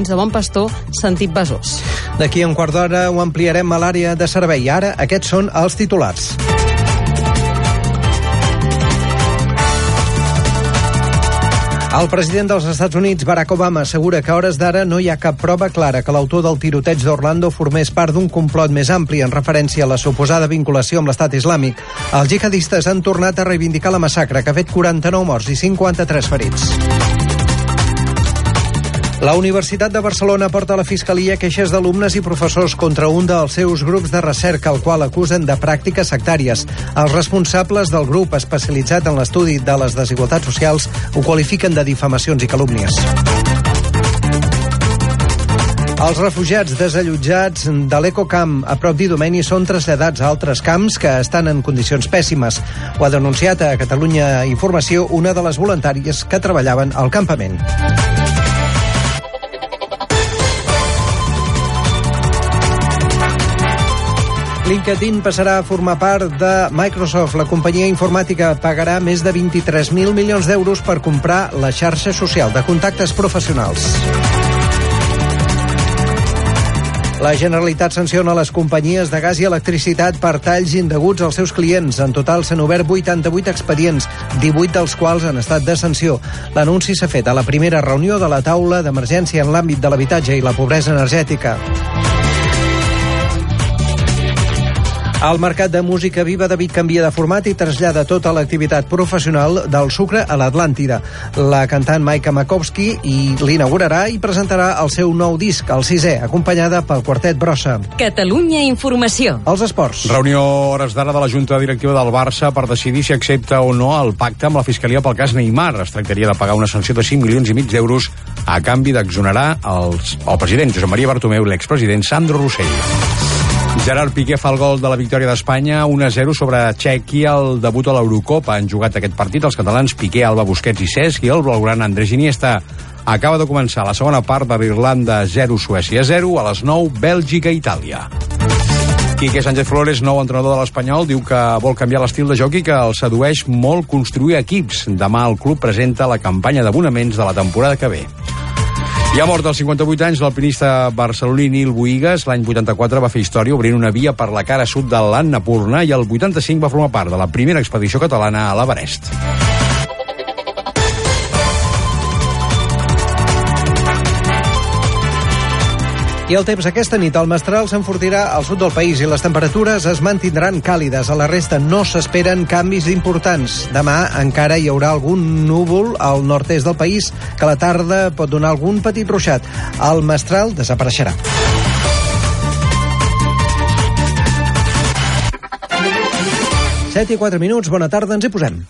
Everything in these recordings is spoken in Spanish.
fins a Bon Pastor, sentit Besòs. D'aquí un quart d'hora ho ampliarem a l'àrea de servei. Ara, aquests són els titulars. El president dels Estats Units, Barack Obama, assegura que a hores d'ara no hi ha cap prova clara que l'autor del tiroteig d'Orlando formés part d'un complot més ampli en referència a la suposada vinculació amb l'estat islàmic. Els jihadistes han tornat a reivindicar la massacre que ha fet 49 morts i 53 ferits. La Universitat de Barcelona porta a la Fiscalia queixes d'alumnes i professors contra un dels seus grups de recerca, el qual acusen de pràctiques sectàries. Els responsables del grup especialitzat en l'estudi de les desigualtats socials ho qualifiquen de difamacions i calúmnies. Els refugiats desallotjats de l'Ecocamp a prop d'Idomeni són traslladats a altres camps que estan en condicions pèssimes. Ho ha denunciat a Catalunya Informació una de les voluntàries que treballaven al campament. LinkedIn passarà a formar part de Microsoft. La companyia informàtica pagarà més de 23.000 milions d'euros per comprar la xarxa social de contactes professionals. La Generalitat sanciona les companyies de gas i electricitat per talls indeguts als seus clients. En total s'han obert 88 expedients, 18 dels quals han estat de sanció. L'anunci s'ha fet a la primera reunió de la taula d'emergència en l'àmbit de l'habitatge i la pobresa energètica. El Mercat de Música Viva David canvia de format i trasllada tota l'activitat professional del sucre a l'Atlàntida. La cantant Maika Makowski i l'inaugurarà i presentarà el seu nou disc, el sisè, acompanyada pel quartet Brossa. Catalunya Informació. Els esports. Reunió hores d'ara de la Junta Directiva del Barça per decidir si accepta o no el pacte amb la Fiscalia pel cas Neymar. Es tractaria de pagar una sanció de 5 milions i mig d'euros a canvi d'exonerar el president Josep Maria Bartomeu i l'expresident Sandro Rossell. Gerard Piqué fa el gol de la victòria d'Espanya 1-0 sobre Txèquia al debut a l'Eurocopa. Han jugat aquest partit els catalans Piqué, Alba Busquets i Cesc i el blaugrana Andrés Iniesta. Acaba de començar la segona part de l'Irlanda 0, Suècia 0, a les 9, Bèlgica, Itàlia. Quique Sánchez Flores, nou entrenador de l'Espanyol, diu que vol canviar l'estil de joc i que el sedueix molt construir equips. Demà el club presenta la campanya d'abonaments de la temporada que ve. Ha mort als 58 anys l'alpinista barceloní Nil Boigues. L'any 84 va fer història obrint una via per la cara sud de l'Annapurna i el 85 va formar part de la primera expedició catalana a l'Everest. I el temps aquesta nit al Mestral s'enfortirà al sud del país i les temperatures es mantindran càlides. A la resta no s'esperen canvis importants. Demà encara hi haurà algun núvol al nord-est del país que a la tarda pot donar algun petit ruixat. El Mestral desapareixerà. Set i quatre minuts, bona tarda, ens hi posem.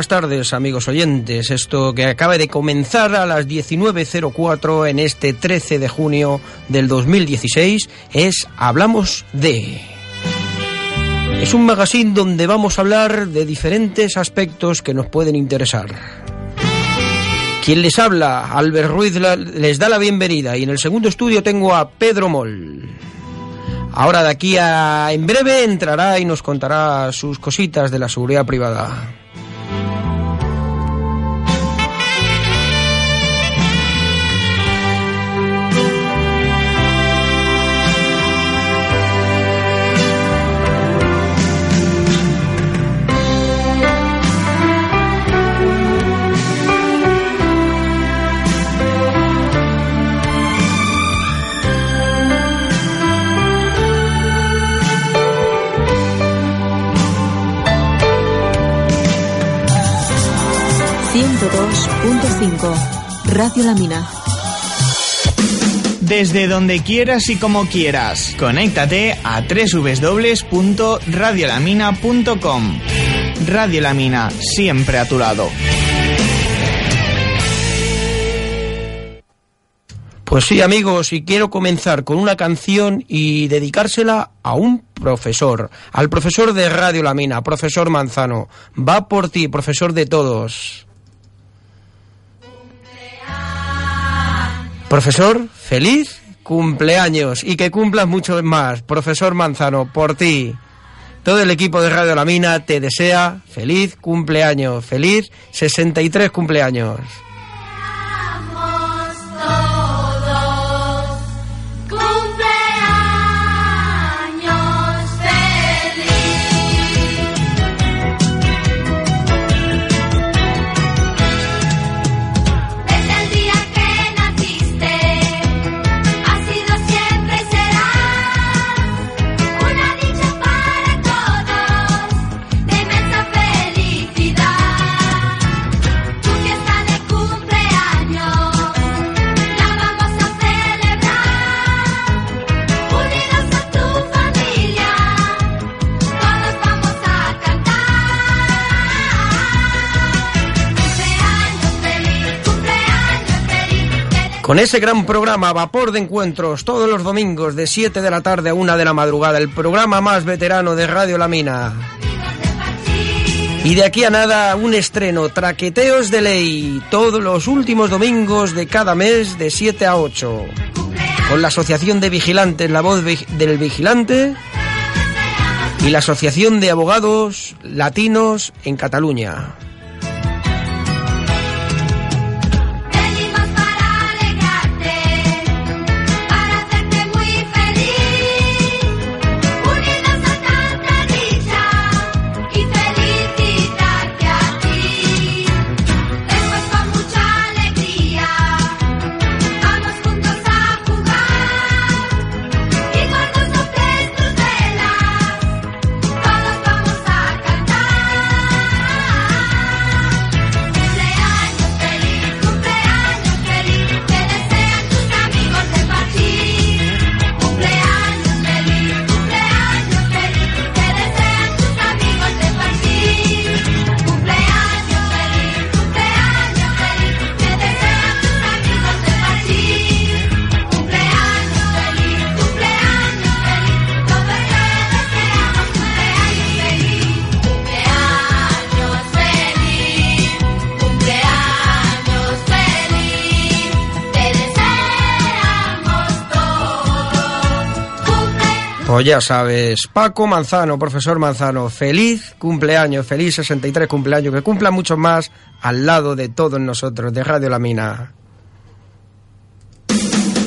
Buenas tardes, amigos oyentes. Esto que acaba de comenzar a las 19.04 en este 13 de junio del 2016 es Hablamos de... Es un magazine donde vamos a hablar de diferentes aspectos que nos pueden interesar. Quien les habla, Albert Ruiz, les da la bienvenida y en el segundo estudio tengo a Pedro Moll. Ahora de aquí a en breve entrará y nos contará sus cositas de la seguridad privada. 102.5 Radio La Mina. Desde donde quieras y como quieras, conéctate a www.radiolamina.com. Radio La Mina, siempre a tu lado. Pues sí, amigos, y quiero comenzar con una canción y dedicársela a un profesor, al profesor de Radio La Mina, profesor Manzano. Va por ti, profesor de todos. Profesor, feliz cumpleaños y que cumplas mucho más. Profesor Manzano, por ti. Todo el equipo de Radio La Mina te desea feliz cumpleaños, feliz 63 cumpleaños. Con ese gran programa Vapor de Encuentros, todos los domingos de 7 de la tarde a 1 de la madrugada, el programa más veterano de Radio La Mina. Y de aquí a nada, un estreno, Traqueteos de Ley, todos los últimos domingos de cada mes de 7 a 8. Con la Asociación de Vigilantes, la voz del vigilante, y la Asociación de Abogados Latinos en Cataluña. Pues ya sabes, Paco Manzano, profesor Manzano, feliz cumpleaños, feliz 63 cumpleaños, que cumpla mucho más al lado de todos nosotros, de Radio La Mina.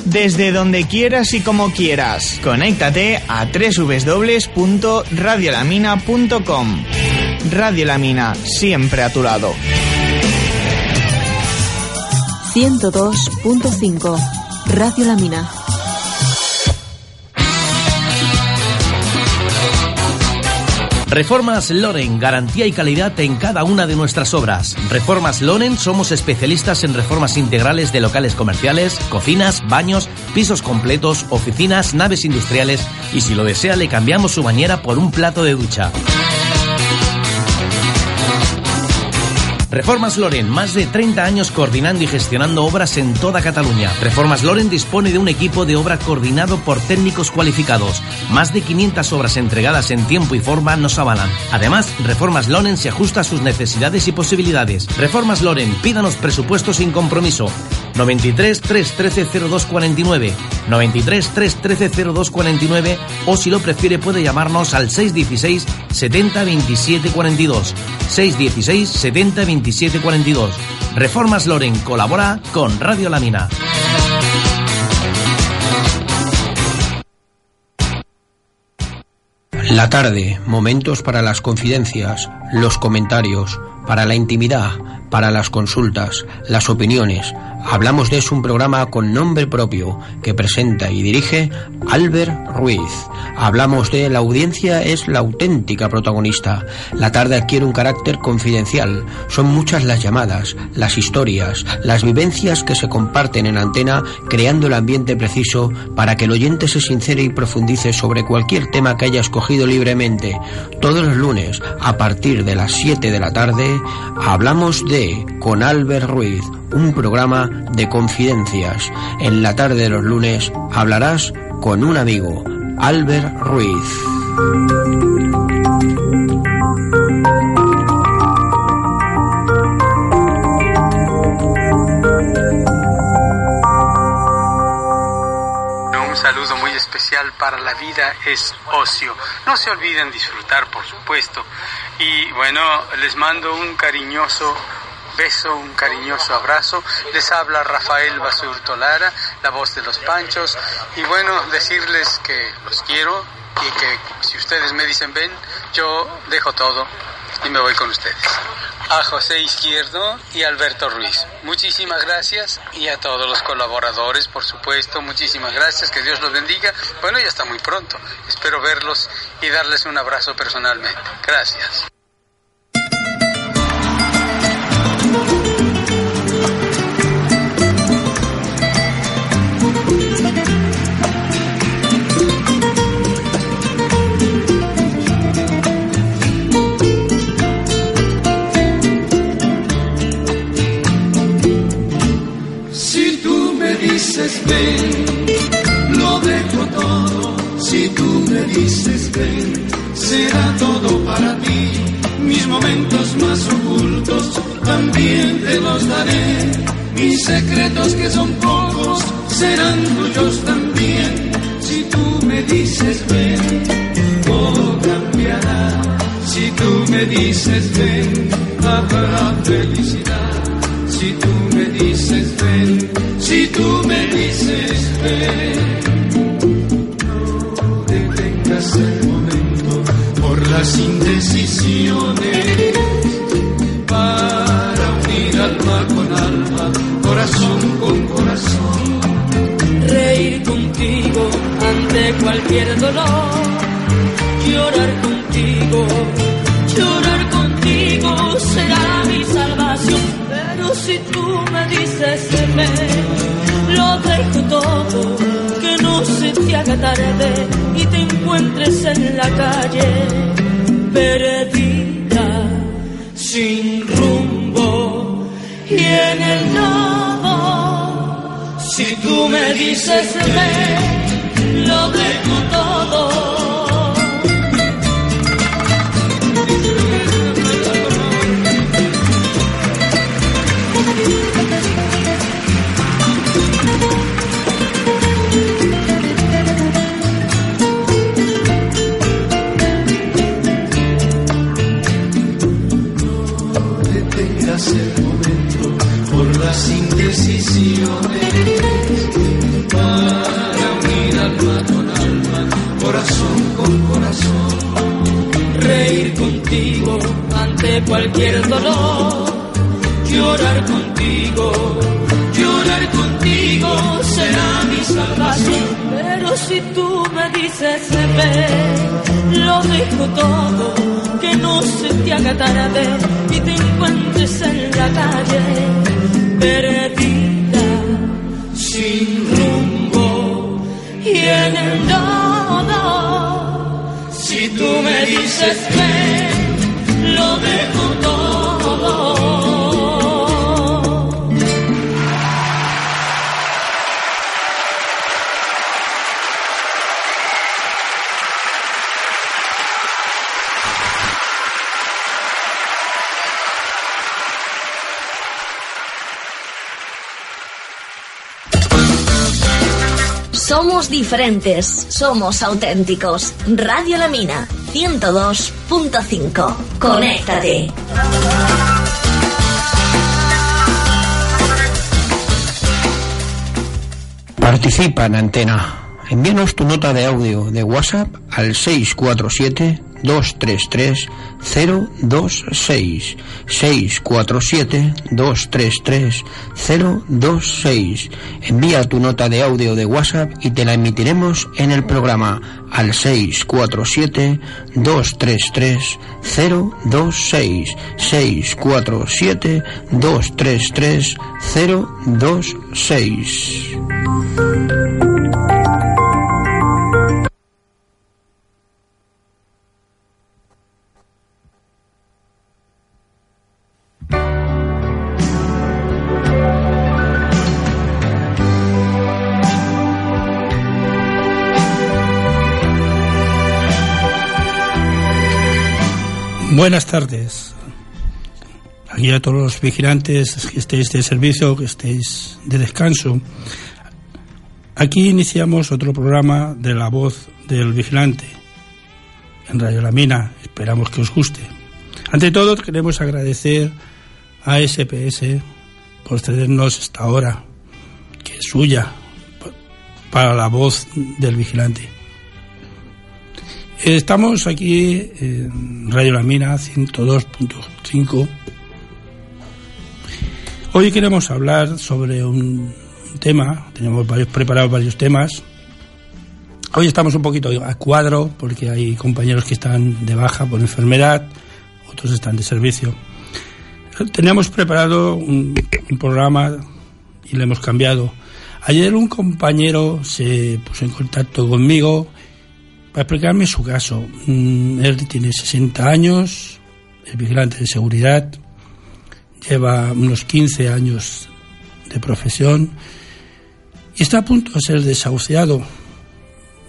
Desde donde quieras y como quieras, conéctate a www.radiolamina.com. Radio La Mina, siempre a tu lado. 102.5 Radio La Mina. Reformas Loren, garantía y calidad en cada una de nuestras obras. Reformas Loren somos especialistas en reformas integrales de locales comerciales, cocinas, baños, pisos completos, oficinas, naves industriales y si lo desea le cambiamos su bañera por un plato de ducha. Reformas Loren, más de 30 años coordinando y gestionando obras en toda Cataluña. Reformas Loren dispone de un equipo de obra coordinado por técnicos cualificados. Más de 500 obras entregadas en tiempo y forma nos avalan. Además, Reformas Loren se ajusta a sus necesidades y posibilidades. Reformas Loren, pídanos presupuestos sin compromiso. 93 313 0249, 93 313 0249 o si lo prefiere puede llamarnos al 616 70 27 42. 616 70 27 42. Reformas Loren colabora con Radio Lamina. La tarde, momentos para las confidencias, los comentarios, para la intimidad para las consultas, las opiniones. Hablamos de es un programa con nombre propio que presenta y dirige Albert Ruiz. Hablamos de la audiencia es la auténtica protagonista. La tarde adquiere un carácter confidencial. Son muchas las llamadas, las historias, las vivencias que se comparten en antena creando el ambiente preciso para que el oyente se sincere y profundice sobre cualquier tema que haya escogido libremente. Todos los lunes, a partir de las 7 de la tarde, hablamos de con Albert Ruiz, un programa de confidencias. En la tarde de los lunes hablarás con un amigo, Albert Ruiz. Un saludo muy especial para la vida es ocio. No se olviden disfrutar, por supuesto. Y bueno, les mando un cariñoso beso, un cariñoso abrazo. Les habla Rafael Basurto Lara, la voz de los Panchos. Y bueno, decirles que los quiero y que si ustedes me dicen ven, yo dejo todo y me voy con ustedes. A José Izquierdo y Alberto Ruiz. Muchísimas gracias y a todos los colaboradores, por supuesto, muchísimas gracias, que Dios los bendiga. Bueno, ya está muy pronto. Espero verlos y darles un abrazo personalmente. Gracias. Lo dejo todo. Si tú me dices ven, será todo para ti. Mis momentos más ocultos también te los daré. Mis secretos que son pocos serán tuyos también. Si tú me dices ven, todo cambiará. Si tú me dices ven, habrá felicidad. Si tú me dices ven, si tú me dices ven, no detengas el momento por las indecisiones. Para unir alma con alma, corazón con corazón. Reír contigo ante cualquier dolor, llorar contigo, me lo dejo todo, que no se te haga tarde y te encuentres en la calle, perdida, sin rumbo y en el lodo. Si tú me dices ven, lo dejo todo. Cualquier dolor, llorar contigo, llorar contigo será mi salvación. Pero si tú me dices ven, lo dejo todo, que no se te haga tarde y te encuentres en la calle, perdida, y en el lodo. Si tú me dices ven, diferentes, somos auténticos. Radio La Mina, 102.5. Conéctate. Participa en antena Envíanos tu nota de audio de WhatsApp al 647 233 026 647 233 026 Envía tu nota de audio de WhatsApp y te la emitiremos en el programa al 647 233 Buenas tardes. Aquí a todos los vigilantes que estéis de servicio, que estéis de descanso. Aquí iniciamos otro programa de La Voz del Vigilante en Radio La Mina. Esperamos que os guste. Ante todo, queremos agradecer a SPS por cedernos esta hora, que es suya, para La Voz del Vigilante. Estamos aquí en Radio La Mina 102.5. Hoy queremos hablar sobre un tema, tenemos varios, preparados varios temas. Hoy estamos un poquito a cuadro porque hay compañeros que están de baja por enfermedad, otros están de servicio. Teníamos preparado un, un programa y lo hemos cambiado. Ayer un compañero se puso en contacto conmigo para explicarme su caso. Mm, Él tiene 60 años, es vigilante de seguridad, lleva unos 15 años de profesión y está a punto de ser desahuciado,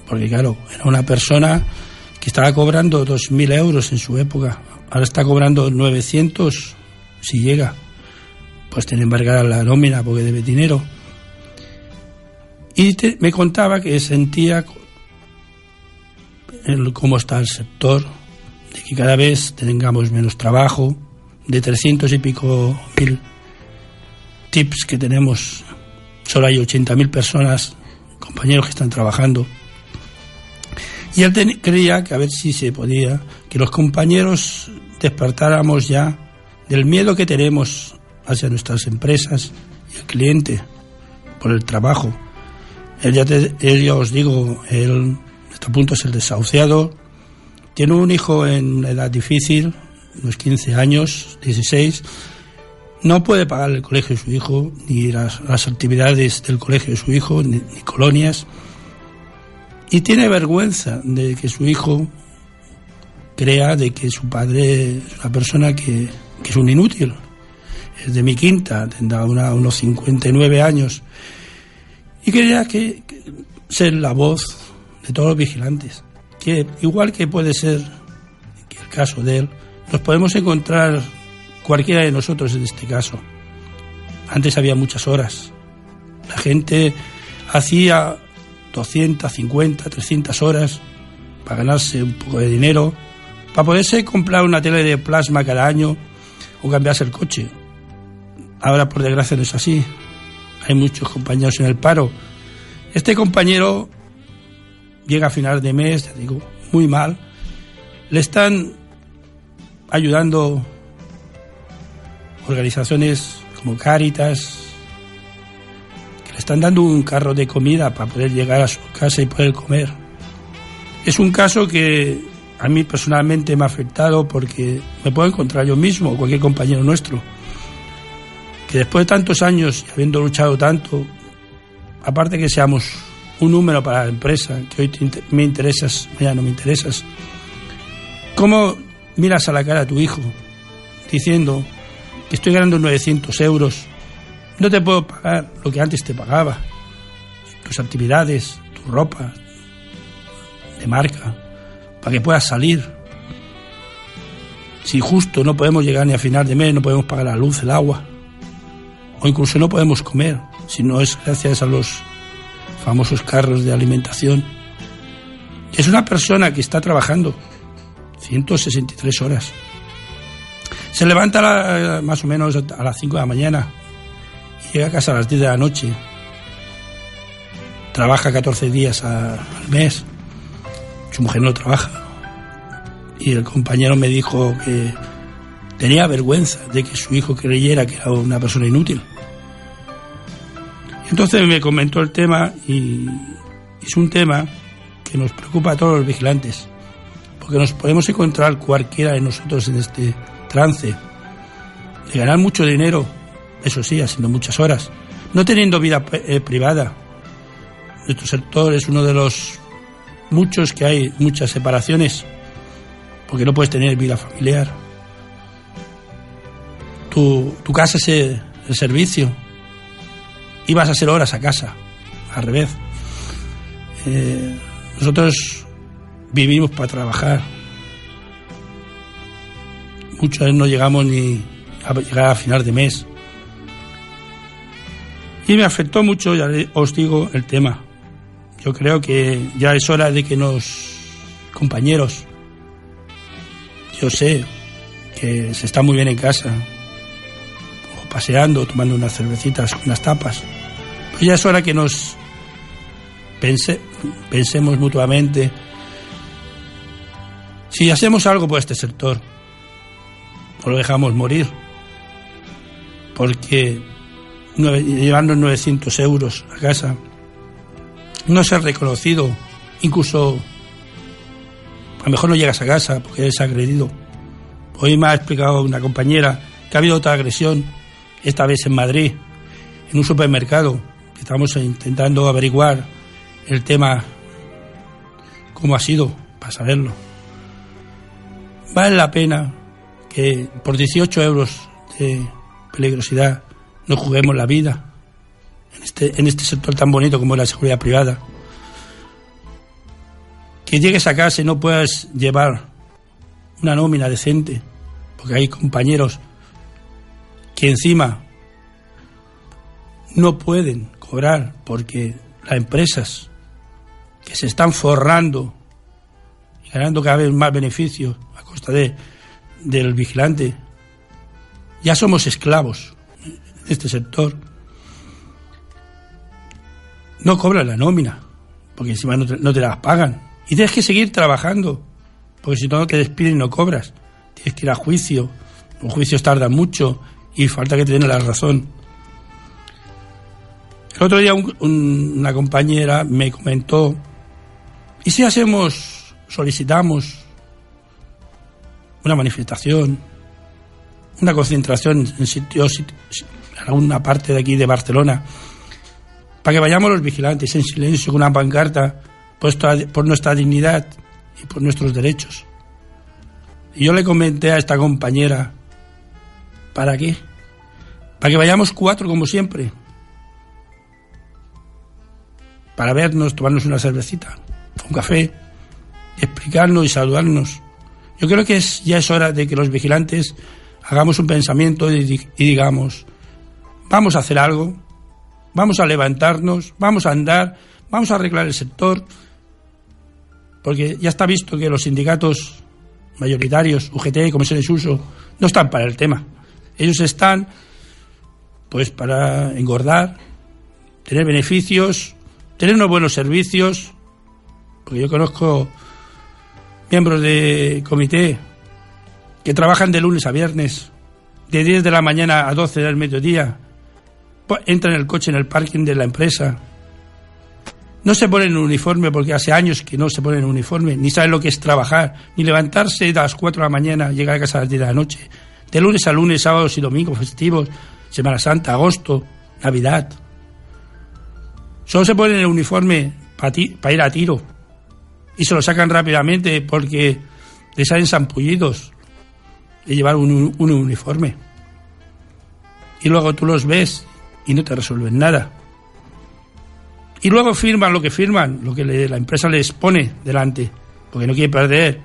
porque claro, era una persona que estaba cobrando 2.000 euros en su época, ahora está cobrando 900 si llega, pues tiene embargada la nómina porque debe dinero. Y te, me contaba que sentía cómo está el sector, de que cada vez tengamos menos trabajo, de 300 y pico mil tips que tenemos, solo hay 80.000 personas, compañeros que están trabajando. Y él creía que a ver si se podía, que los compañeros despertáramos ya del miedo que tenemos hacia nuestras empresas y el cliente por el trabajo. Él ya, te, él ya os digo, él a punto de ser desahuciado. Tiene un hijo en una edad difícil, unos 15 años, 16. No puede pagar el colegio de su hijo, ni las, las actividades del colegio de su hijo, ni, ni, colonias. Y tiene vergüenza de que su hijo crea de que su padre es una persona que, es un inútil. Es de mi quinta, tendrá una, unos 59 años. Y quería que, que ser la voz de todos los vigilantes. Que igual que puede ser el caso de él, nos podemos encontrar cualquiera de nosotros en este caso. Antes había muchas horas. La gente hacía 250, 300 horas para ganarse un poco de dinero, para poderse comprar una tele de plasma cada año o cambiarse el coche. Ahora, por desgracia, no es así. Hay muchos compañeros en el paro. Este compañero llega a final de mes, digo, muy mal. Le están ayudando organizaciones como Cáritas, que le están dando un carro de comida para poder llegar a su casa y poder comer. Es un caso que a mí personalmente me ha afectado porque me puedo encontrar yo mismo o cualquier compañero nuestro, que después de tantos años y habiendo luchado tanto, aparte que seamos un número para la empresa, que hoy me interesas, mañana no me interesas. ¿Cómo miras a la cara a tu hijo diciendo que estoy ganando 900 euros, no te puedo pagar lo que antes te pagaba, tus actividades, tu ropa de marca, para que puedas salir? Si justo no podemos llegar ni a final de mes, no podemos pagar la luz, el agua, o incluso no podemos comer, si no es gracias a los famosos carros de alimentación. Es una persona que está trabajando 163 horas. Se levanta la, más o menos a las 5 de la mañana y llega a casa a las 10 de la noche. trabaja 14 días al mes, su mujer no trabaja. Y el compañero me dijo que tenía vergüenza de que su hijo creyera que era una persona inútil. Entonces me comentó el tema y es un tema que nos preocupa a todos los vigilantes, porque nos podemos encontrar cualquiera de nosotros en este trance de ganar mucho dinero, eso sí, haciendo muchas horas, no teniendo vida eh, privada. Nuestro sector es uno de los muchos que hay, muchas separaciones, porque no puedes tener vida familiar. Tu, tu casa es el, el servicio, y vas a hacer horas a casa, al revés. Eh, nosotros vivimos para trabajar. Veces no llegamos ni a llegar a final de mes. Y me afectó mucho, ya os digo, el tema. Yo creo que ya es hora de que nos, compañeros, yo sé que se está muy bien en casa, paseando, tomando unas cervecitas, unas tapas. Pues ya es hora que nos pense, pensemos mutuamente si hacemos algo por este sector o lo dejamos morir. Porque llevando 900 euros a casa, no ser reconocido, incluso a lo mejor no llegas a casa porque eres agredido. Hoy me ha explicado una compañera que ha habido otra agresión, esta vez en Madrid, en un supermercado. Estamos intentando averiguar el tema, cómo ha sido, para saberlo. Vale la pena que por 18 euros de peligrosidad no juguemos la vida en este, en este sector tan bonito como la seguridad privada. Que llegues a casa y no puedas llevar una nómina decente, porque hay compañeros que encima no pueden cobrar porque las empresas que se están forrando y ganando cada vez más beneficios a costa de, del vigilante, ya somos esclavos de este sector. No cobran la nómina, porque encima no te, no te las pagan. Y tienes que seguir trabajando, porque si no te despiden y no cobras. Tienes que ir a juicio, los juicios tardan mucho y falta que te den la razón. El otro día un, un, una compañera me comentó, ¿y si hacemos, solicitamos una manifestación, una concentración en sitios, en alguna parte de aquí de Barcelona, para que vayamos los vigilantes en silencio con una pancarta puesta por nuestra dignidad y por nuestros derechos? Y yo le comenté a esta compañera, ¿para qué? Para que vayamos cuatro como siempre para vernos, tomarnos una cervecita, un café, explicarnos y saludarnos. Yo creo que es, ya es hora de que los vigilantes hagamos un pensamiento y, digamos, vamos a hacer algo, vamos a levantarnos, vamos a andar, vamos a arreglar el sector, porque ya está visto que los sindicatos mayoritarios, UGT, comisiones uso, no están para el tema. Ellos están pues para engordar, tener beneficios, tener unos buenos servicios, porque yo conozco miembros de comité que trabajan de lunes a viernes, de 10 de la mañana a 12 del mediodía, entran en el coche en el parking de la empresa, no se ponen en uniforme porque hace años que no se ponen en uniforme, ni saben lo que es trabajar, ni levantarse a las 4 de la mañana, llegar a casa a las 10 de la noche, de lunes a lunes, sábados y domingos, festivos, Semana Santa, agosto, Navidad. Solo se ponen el uniforme para pa ir a tiro y se lo sacan rápidamente porque les salen zampullidos de llevar un, un uniforme. Y luego tú los ves y no te resuelven nada. Y luego firman lo que firman, lo que la empresa les pone delante, porque no quiere perder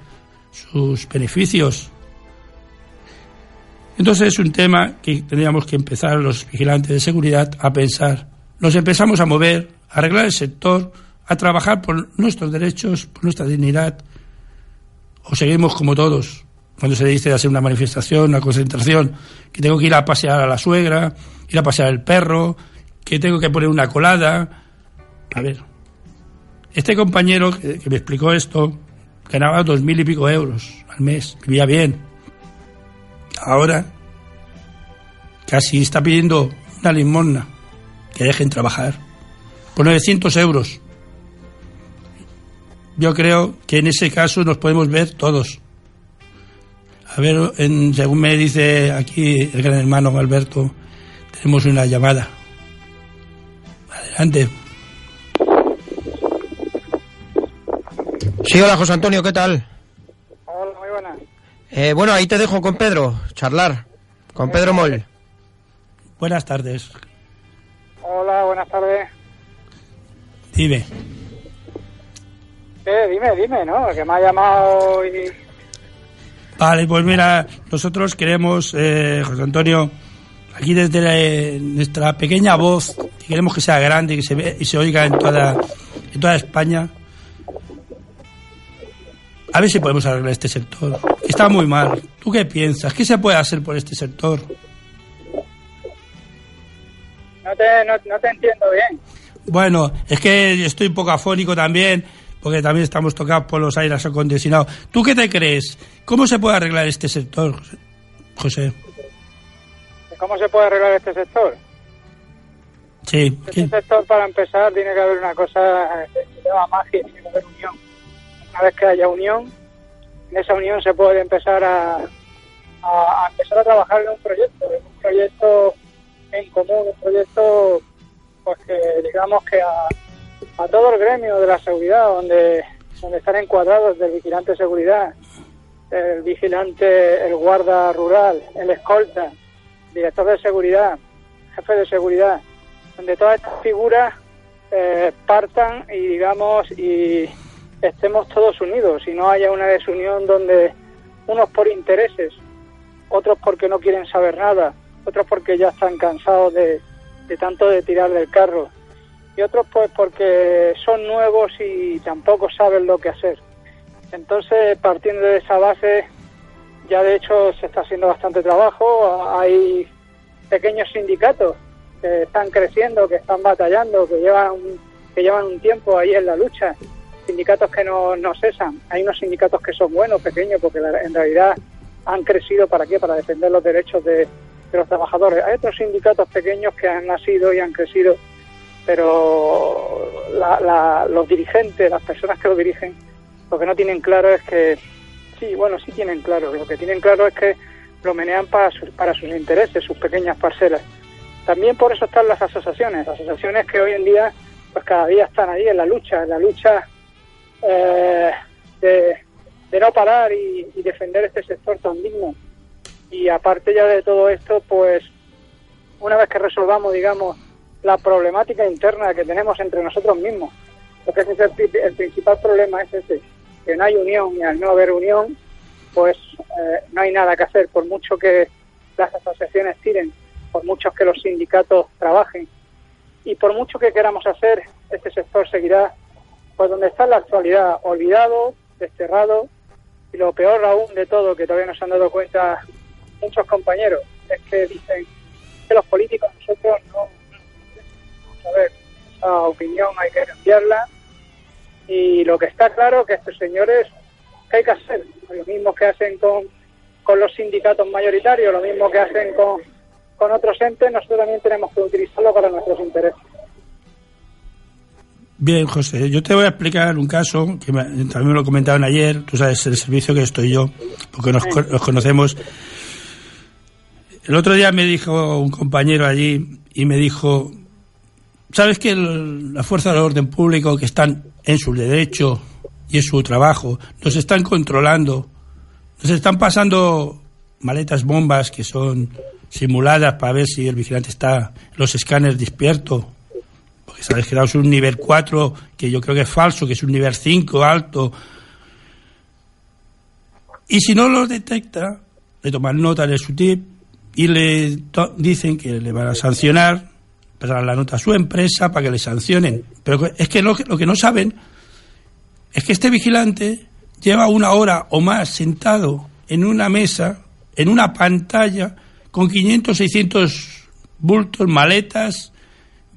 sus beneficios. Entonces es un tema que tendríamos que empezar los vigilantes de seguridad a pensar. Nos empezamos a mover, a arreglar el sector, a trabajar por nuestros derechos, por nuestra dignidad, o seguimos como todos, cuando se dice hacer una manifestación, una concentración, que tengo que ir a pasear a la suegra, ir a pasear el perro, que tengo que poner una colada. A ver, Este compañero que me explicó esto ganaba dos mil y pico euros al mes, vivía bien. Ahora casi está pidiendo una limosna, que dejen trabajar, por 900 euros. Yo creo que en ese caso nos podemos ver todos. A ver, en- según me dice aquí el gran hermano Alberto, tenemos una llamada. Adelante. Sí, hola José Antonio, ¿qué tal? Eh, bueno, ahí te dejo con Pedro, charlar. Con Pedro Moll. Buenas tardes. Hola, buenas tardes. Dime. Eh, dime, dime, ¿no? Que me ha llamado y... Vale, pues mira, nosotros queremos, eh, José Antonio, aquí desde la- eh, nuestra pequeña voz, que queremos que sea grande, que se ve y se oiga en toda, en toda España, a ver si podemos arreglar este sector. Está muy mal. ¿Tú qué piensas? ¿Qué se puede hacer por este sector? No te, no, no te entiendo bien. Bueno, es que estoy un poco afónico también, porque también estamos tocados por los aires acondicionados. ¿Tú qué te crees? ¿Cómo se puede arreglar este sector, José? ¿Cómo se puede arreglar este sector? Sí. Este sector, para empezar, tiene que haber una cosa que se llama magia, tiene que haber unión. Una vez que haya unión, en esa unión se puede empezar a, empezar a trabajar en un proyecto, en un proyecto en común, un proyecto pues que digamos que a, a todo el gremio de la seguridad, donde, donde están encuadrados del vigilante de seguridad, el vigilante, el guarda rural, el escolta, director de seguridad, jefe de seguridad, donde todas estas figuras eh, partan y digamos y estemos todos unidos y no haya una desunión donde unos por intereses, otros porque no quieren saber nada, otros porque ya están cansados de, de tanto de tirar del carro y otros pues porque son nuevos y tampoco saben lo que hacer. Entonces, partiendo de esa base, ya de hecho se está haciendo bastante trabajo, hay pequeños sindicatos que están creciendo, que están batallando, que llevan que llevan un tiempo ahí en la lucha, sindicatos que no, no cesan. Hay unos sindicatos que son buenos, pequeños, porque en realidad han crecido para qué, para defender los derechos de, los trabajadores. Hay otros sindicatos pequeños que han nacido y han crecido, pero la- los dirigentes, las personas que lo dirigen, lo que no tienen claro es que, sí, bueno, sí tienen claro, lo que tienen claro es que lo menean para sus, para sus intereses, sus pequeñas parcelas. También por eso están las asociaciones, asociaciones que hoy en día, pues cada día están ahí en la lucha, en la lucha eh, de, no parar y, defender este sector tan digno. Y aparte ya de todo esto, pues una vez que resolvamos, digamos, la problemática interna que tenemos entre nosotros mismos, porque es el, el principal problema es ese, que no hay unión y al no haber unión, pues eh, no hay nada que hacer, por mucho que las asociaciones tiren, por mucho que los sindicatos trabajen y por mucho que queramos hacer, este sector seguirá pues donde está la actualidad, olvidado, desterrado y lo peor aún de todo, que todavía no se han dado cuenta muchos compañeros, es que dicen que los políticos nosotros no, a ver, esa opinión hay que cambiarla y lo que está claro que estos señores, ¿qué hay que hacer? Lo mismo que hacen con, con los sindicatos mayoritarios, lo mismo que hacen con, con otros entes, nosotros también tenemos que utilizarlo para nuestros intereses. Bien, José, yo te voy a explicar un caso que me- también me lo comentaron ayer. Tú sabes el servicio que estoy yo, porque nos, nos conocemos. El otro día me dijo un compañero allí y me dijo, ¿sabes que la fuerza del orden público que están en su derecho y en su trabajo nos están controlando, nos están pasando maletas bombas que son simuladas para ver si el vigilante está los escáneres despierto porque sabes que es un nivel 4 que yo creo que es falso, que es un nivel 5 alto. Y si no lo detecta, le toman nota de su tip y le dicen que le van a sancionar, para la nota a su empresa para que le sancionen. Pero es que lo, que lo que no saben es que este vigilante lleva una hora o más sentado en una mesa, en una pantalla, con 500, 600 bultos, maletas,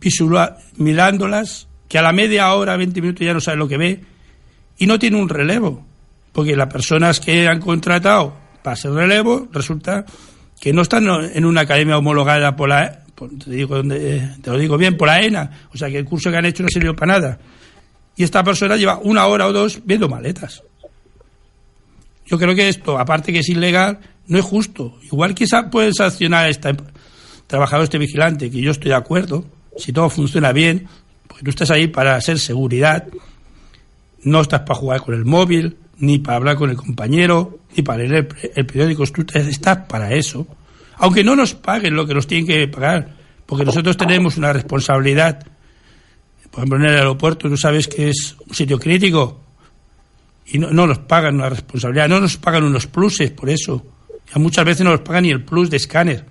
visula- mirándolas que a la media hora, 20 minutos ya no sabe lo que ve y no tiene un relevo, porque las personas que han contratado para ser relevo resulta que no están en una academia homologada por la te, digo, te lo digo bien, por la ENA, o sea que el curso que han hecho no sirvió para nada. Y esta persona lleva una hora o dos viendo maletas. Yo creo que esto, aparte que es ilegal, no es justo. Igual quizá pueden sancionar a este trabajador, este vigilante, que yo estoy de acuerdo, si todo funciona bien, porque tú estás ahí para hacer seguridad, no estás para jugar con el móvil, ni para hablar con el compañero, ni para leer el, periódico, tú estás para eso. Aunque no nos paguen lo que nos tienen que pagar, porque nosotros tenemos una responsabilidad. Por ejemplo, en el aeropuerto, tú sabes que es un sitio crítico y no, nos pagan una responsabilidad, no nos pagan unos pluses por eso. Y muchas veces no nos pagan ni el plus de escáner.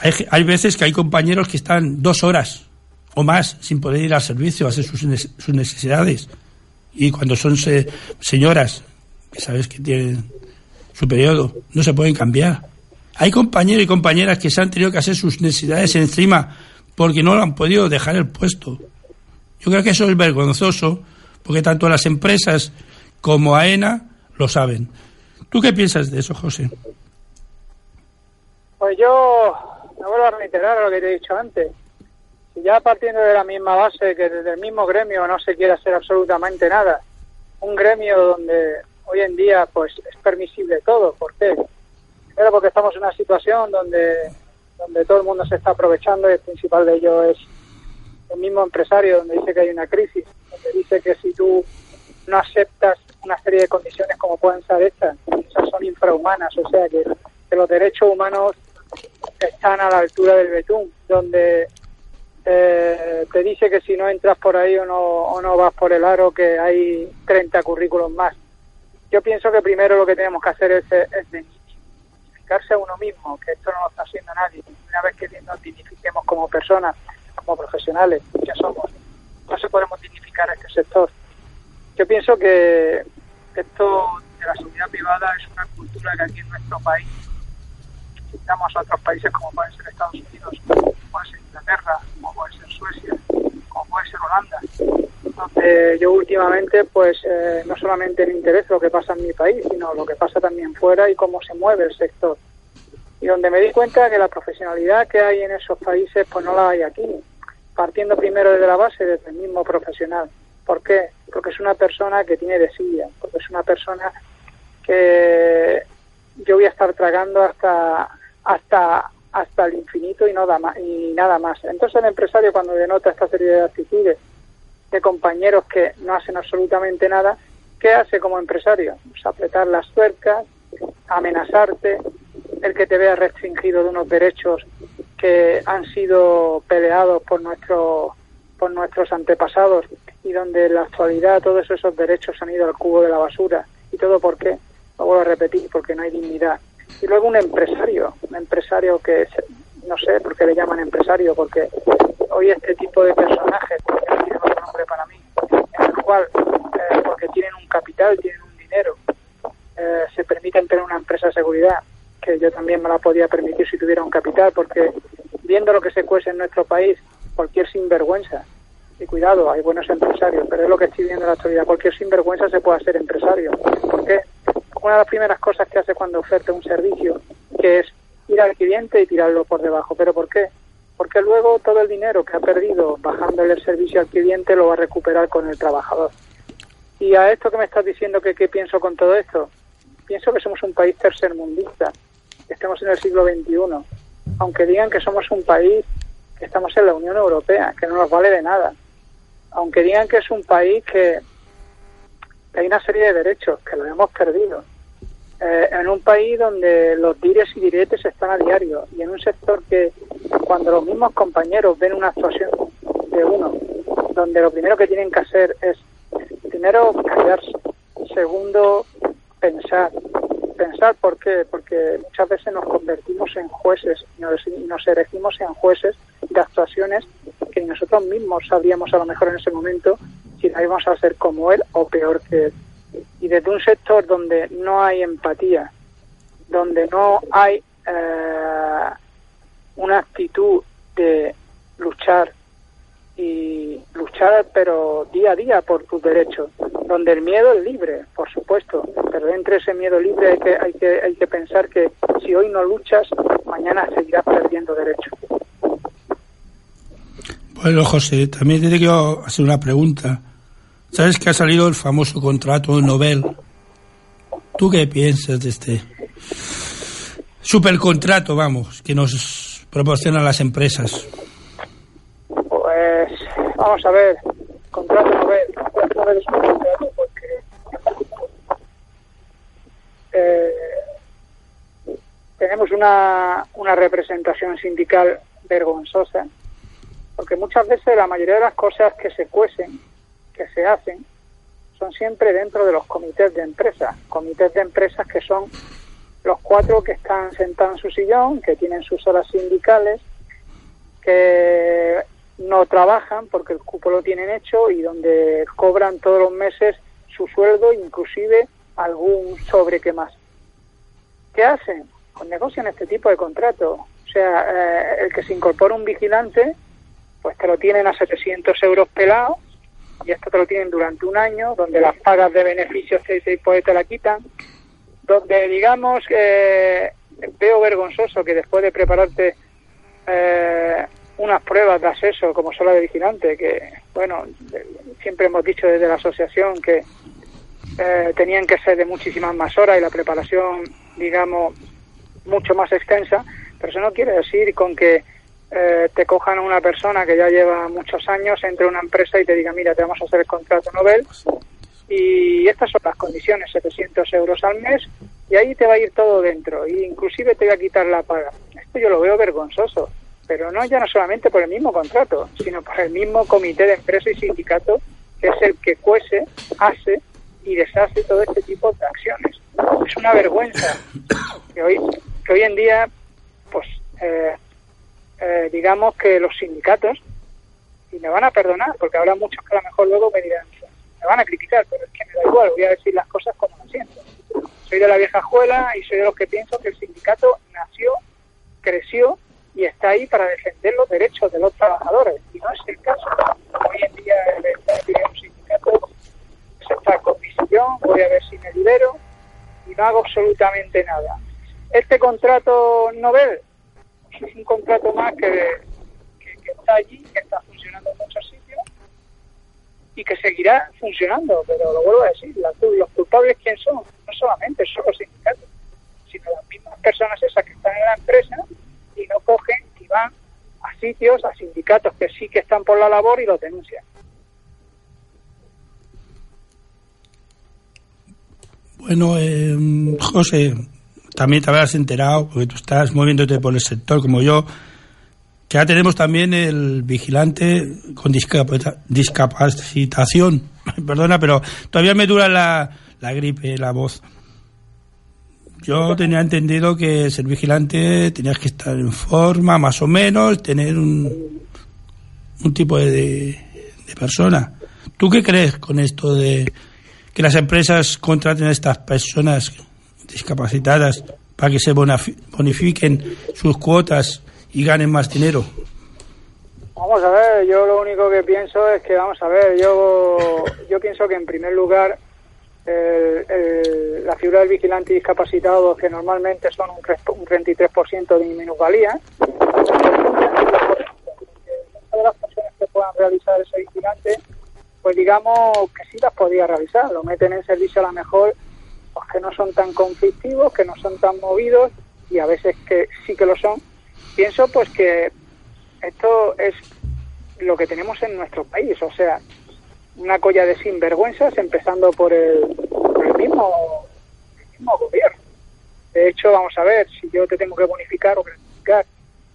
Hay, hay veces que hay compañeros que están dos horas o más sin poder ir al servicio a hacer sus, necesidades. Y cuando son señoras, que sabes que tienen su periodo, no se pueden cambiar. Hay compañeros y compañeras que se han tenido que hacer sus necesidades encima porque no lo han podido dejar el puesto. Yo creo que eso es vergonzoso porque tanto las empresas como AENA lo saben. ¿Tú qué piensas de eso, José? Pues yo me vuelvo a reiterar lo que te he dicho antes. Si ya partiendo de la misma base, que desde el mismo gremio no se quiere hacer absolutamente nada, un gremio donde hoy en día pues es permisible todo, ¿por qué? Pero porque estamos en una situación donde, donde todo el mundo se está aprovechando y el principal de ello es el mismo empresario, donde dice que hay una crisis, donde dice que si tú no aceptas una serie de condiciones como pueden ser estas, esas son infrahumanas, o sea que, que los derechos humanos están a la altura del betún, donde eh, te dice que si no entras por ahí o no, o no vas por el aro, que hay 30 currículos más. Yo pienso que primero lo que tenemos que hacer es, es dignificarse a uno mismo, que esto no lo está haciendo nadie. Una vez que nos dignifiquemos como personas, como profesionales, que somos, no se podemos dignificar a este sector. Yo pienso que esto de la seguridad privada es una cultura que aquí en nuestro país, necesitamos a otros países como pueden ser Estados Unidos, como puede ser Inglaterra, como puede ser Suecia, como puede ser Holanda, donde yo últimamente pues eh, no solamente me interesa lo que pasa en mi país, sino lo que pasa también fuera y cómo se mueve el sector. Y donde me di cuenta que la profesionalidad que hay en esos países pues no la hay aquí, partiendo primero desde la base, desde el mismo profesional. ¿Por qué? Porque es una persona que tiene desidia, porque es una persona que yo voy a estar tragando hasta hasta hasta el infinito y, no da más, y nada más. Entonces el empresario cuando denota esta serie de actitudes de compañeros que no hacen absolutamente nada, ¿qué hace como empresario? Pues apretar las tuercas, amenazarte, el que te vea restringido de unos derechos que han sido peleados por nuestros por nuestros antepasados y donde en la actualidad todos esos derechos han ido al cubo de la basura. ¿Y todo por qué? Lo vuelvo a repetir, porque no hay dignidad. Y luego un empresario, un empresario que, no sé por qué le llaman empresario, porque hoy este tipo de personajes, porque no tienen otro nombre para mí, en el cual, eh, porque tienen un capital, tienen un dinero, eh, se permiten tener una empresa de seguridad, que yo también me la podía permitir si tuviera un capital, porque viendo lo que se cuece en nuestro país, cualquier sinvergüenza, y cuidado, hay buenos empresarios, pero es lo que estoy viendo en la actualidad, cualquier sinvergüenza se puede hacer empresario. ¿Por qué? Una de las primeras cosas que hace cuando oferta un servicio, que es ir al cliente y tirarlo por debajo. ¿Pero por qué? Porque luego todo el dinero que ha perdido bajándole el servicio al cliente lo va a recuperar con el trabajador. Y a esto que me estás diciendo que qué pienso con todo esto, pienso que somos un país tercermundista, estamos en el siglo XXI, aunque digan que somos un país que estamos en la Unión Europea, que no nos vale de nada, aunque digan que es un país que, hay una serie de derechos que lo hemos perdido, eh, en un país donde los dires y diretes están a diario y en un sector que cuando los mismos compañeros ven una actuación de uno, donde lo primero que tienen que hacer es, primero, callarse, segundo, pensar. Pensar, ¿por qué? Porque muchas veces nos convertimos en jueces y nos, elegimos en jueces de actuaciones que nosotros mismos sabríamos a lo mejor en ese momento si la íbamos a hacer como él o peor que él. Y desde un sector donde no hay empatía, donde no hay eh, una actitud de luchar y día a día por tus derechos, donde el miedo es libre, por supuesto, pero entre ese miedo libre hay que, hay que, hay que pensar que si hoy no luchas, mañana seguirás perdiendo derechos. Bueno, José, también te quiero hacer una pregunta. ¿Sabes que ha salido el famoso contrato Nobel? ¿Tú qué piensas de este supercontrato, vamos, que nos proporcionan las empresas? Pues vamos a ver, contrato Nobel. Contrato Nobel es un contrato porque eh, tenemos una, una representación sindical vergonzosa, porque muchas veces la mayoría de las cosas que se cuecen, que se hacen, son siempre dentro de los comités de empresas, comités de empresas que son los cuatro que están sentados en su sillón, que tienen sus horas sindicales, que no trabajan porque el cupo lo tienen hecho y donde cobran todos los meses su sueldo, inclusive algún sobre que más. ¿Qué hacen? Pues negocian este tipo de contrato. O sea, eh, el que se incorpora un vigilante, pues te lo tienen a 700 euros pelado y esto te lo tienen durante un año, donde las pagas de beneficios pues, te la quitan, donde digamos eh, veo vergonzoso que después de prepararte eh, unas pruebas de acceso como son las de vigilante, que bueno, siempre hemos dicho desde la asociación que eh, tenían que ser de muchísimas más horas y la preparación, digamos, mucho más extensa, pero eso no quiere decir con que eh, te cojan a una persona que ya lleva muchos años, entre una empresa y te diga, mira, te vamos a hacer el contrato Nobel y estas son las condiciones, 700 euros al mes y ahí te va a ir todo dentro e inclusive te voy a quitar la paga. Esto yo lo veo vergonzoso, pero no ya no solamente por el mismo contrato, sino por el mismo comité de empresa y sindicato que es el que cuece, hace y deshace todo este tipo de acciones. Es una vergüenza que hoy, que hoy en día, pues, eh, eh, digamos que los sindicatos, y me van a perdonar, porque habrá muchos que a lo mejor luego me dirán, me van a criticar, pero es que me da igual, voy a decir las cosas como las siento. Soy de la vieja escuela y soy de los que pienso que el sindicato nació, creció y está ahí para defender los derechos de los trabajadores. Y no es el caso. Hoy en día el, un sindicato se está con voy a ver si me libero y no hago absolutamente nada. Este contrato Nobel es un contrato más que, que, está allí, que está funcionando en muchos sitios y que seguirá funcionando, pero lo vuelvo a decir, la, los culpables quién son, no solamente son los sindicatos, sino las mismas personas esas que están en la empresa y no cogen y van a sitios, a sindicatos que sí que están por la labor y los denuncian. Bueno, eh, José, también te habrás enterado, porque tú estás moviéndote por el sector como yo, que ya tenemos también el vigilante con discapacitación. Perdona, pero todavía me dura la, la gripe, la voz. Yo tenía entendido que ser vigilante tenías que estar en forma, más o menos, tener un, un tipo de, de persona. ¿Tú qué crees con esto de que las empresas contraten a estas personas discapacitadas para que se bonifiquen sus cuotas y ganen más dinero? Vamos a ver, yo lo único que pienso es que, vamos a ver, yo, yo pienso que en primer lugar el, la figura del vigilante discapacitado, que normalmente son un, un 33% de minusvalía, de las personas que puedan realizar ese vigilante, pues digamos que sí las podía realizar, lo meten en servicio a lo mejor que no son tan conflictivos, que no son tan movidos y a veces que sí que lo son. Pienso pues que esto es lo que tenemos en nuestro país, o sea, una colla de sinvergüenzas empezando por el, mismo, gobierno. De hecho, vamos a ver, si yo te tengo que bonificar o gratificar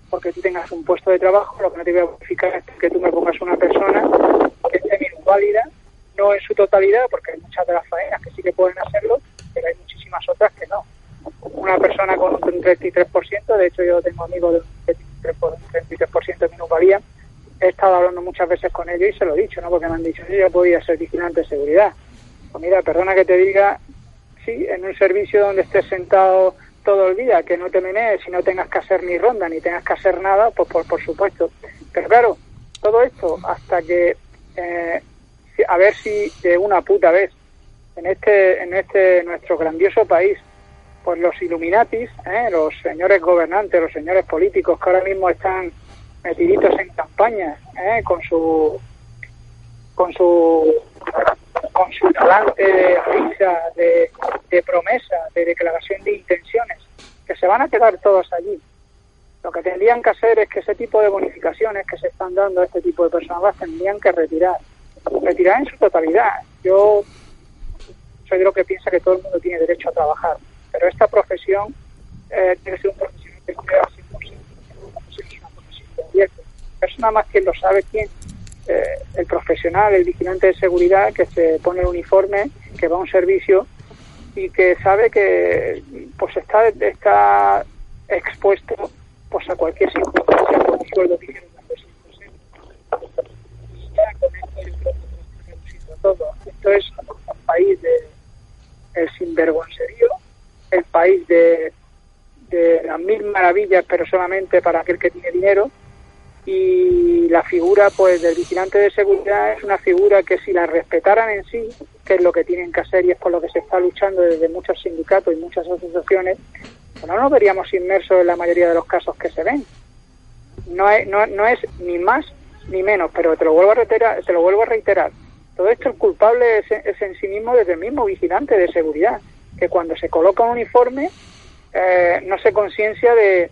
porque tú tengas un puesto de trabajo, lo que no te voy a bonificar es que tú me pongas una persona que esté minusválida, no en su totalidad, porque hay muchas de las faenas que sí que pueden hacerlo, pero hay muchísimas otras que no. Una persona con un 33%, de hecho yo tengo amigos de un 33% de minusvalía, he estado hablando muchas veces con ellos y se lo he dicho, ¿no? Porque me han dicho, yo podía ser vigilante de seguridad. Pues mira, perdona que te diga, sí, en un servicio donde estés sentado todo el día, que no te menees y no tengas que hacer ni ronda ni tengas que hacer nada, pues por, por supuesto. Pero claro, todo esto hasta que eh, a ver si de una puta vez en este, en este nuestro grandioso país, pues los Illuminatis, ¿eh? los señores gobernantes, los señores políticos que ahora mismo están metiditos en campaña, ¿eh? con su con su con su talante de risa, de, de promesa, de declaración de intenciones, que se van a quedar todos allí. Lo que tendrían que hacer es que ese tipo de bonificaciones que se están dando a este tipo de personas tendrían que retirar, retirar en su totalidad. Yo soy de lo que piensa que todo el mundo tiene derecho a trabajar, pero esta profesión eh, tiene que ser un profesional que al 100%, una profesión que invierte. Persona más quien lo sabe quién, eh, el profesional, el vigilante de seguridad que se pone el uniforme, que va a un servicio y que sabe que pues está está expuesto pues a cualquier circunstancia por un sueldo ligero de 200 euros. Y ya con esto yo creo que hemos reducido todo. Esto es un país de el sinvergüencerío, el país de, de las mil maravillas, pero solamente para aquel que tiene dinero. Y la figura pues del vigilante de seguridad es una figura que si la respetaran en sí, que es lo que tienen que hacer y es por lo que se está luchando desde muchos sindicatos y muchas asociaciones, pues no nos veríamos inmersos en la mayoría de los casos que se ven. No es, no, no es ni más ni menos, pero te lo vuelvo a reiterar, te lo vuelvo a reiterar. Todo esto el culpable es, en sí mismo desde el mismo vigilante de seguridad, que cuando se coloca un uniforme eh, no se conciencia de,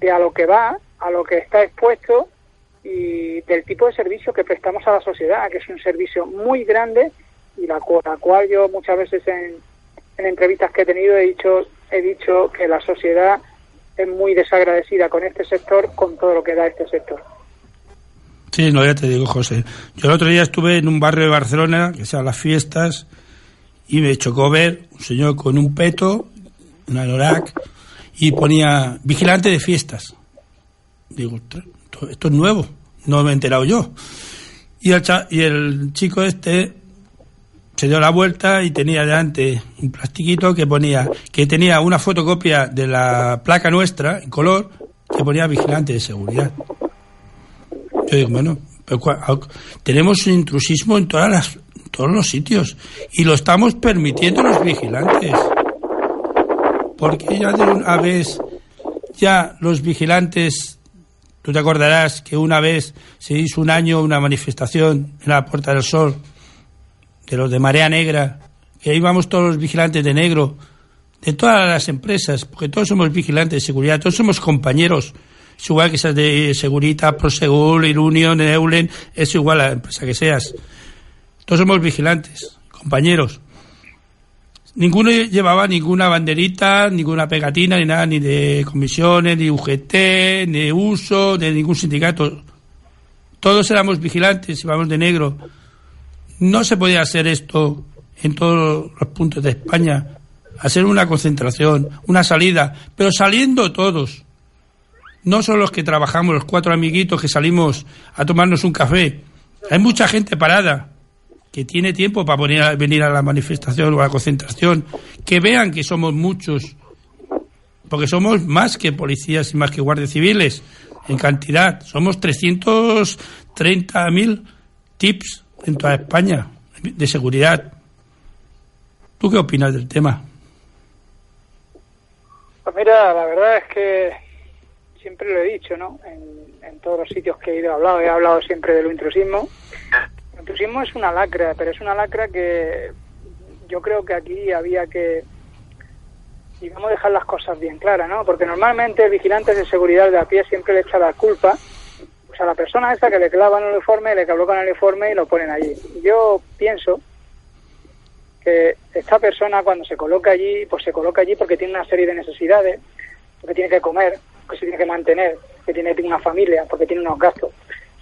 de a lo que va, a lo que está expuesto y del tipo de servicio que prestamos a la sociedad, que es un servicio muy grande y la, la cual yo muchas veces en, en entrevistas que he tenido he dicho he dicho que la sociedad es muy desagradecida con este sector, con todo lo que da este sector. Sí, no, ya te digo, José. Yo el otro día estuve en un barrio de Barcelona, que se llama Las Fiestas, y me chocó ver un señor con un peto, un anorak, y ponía vigilante de fiestas. Digo, "Ostras, esto, es nuevo, no me he enterado yo. Y el, y el chico este se dio la vuelta y tenía delante un plastiquito que ponía, que tenía una fotocopia de la placa nuestra, en color, que ponía vigilante de seguridad. Digo, bueno, tenemos un intrusismo en todas las, todos los sitios y lo estamos permitiendo los vigilantes. Porque ya de una vez, ya los vigilantes, tú te acordarás que una vez se hizo un año una manifestación en la Puerta del Sol de los de Marea Negra, que ahí vamos todos los vigilantes de negro, de todas las empresas, porque todos somos vigilantes de seguridad, todos somos compañeros. Es igual que seas de Segurita, Prosegur, Irunion, Eulen, es igual a la empresa que seas. Todos somos vigilantes, compañeros. Ninguno llevaba ninguna banderita, ninguna pegatina, ni nada, ni de comisiones, ni UGT, ni uso, de ningún sindicato. Todos éramos vigilantes, íbamos de negro. No se podía hacer esto en todos los puntos de España, hacer una concentración, una salida, pero saliendo todos. No son los que trabajamos, los cuatro amiguitos que salimos a tomarnos un café. Hay mucha gente parada que tiene tiempo para venir a, la manifestación o a la concentración. Que vean que somos muchos, porque somos más que policías y más que guardias civiles en cantidad. Somos 330.000 tips en toda España de seguridad. ¿Tú qué opinas del tema? Pues mira, la verdad es que siempre lo he dicho, ¿no? En, todos los sitios que he ido a hablar, he hablado siempre del intrusismo. El intrusismo es una lacra, pero es una lacra que yo creo que aquí había que, digamos, dejar las cosas bien claras, ¿no? Porque normalmente vigilantes de seguridad de a pie siempre le echa la culpa pues a la persona esa que le clavan el uniforme, le colocan el uniforme y lo ponen allí. Yo pienso que esta persona cuando se coloca allí, pues se coloca allí porque tiene una serie de necesidades, porque tiene que comer, porque se tiene que mantener, que tiene una familia, porque tiene unos gastos.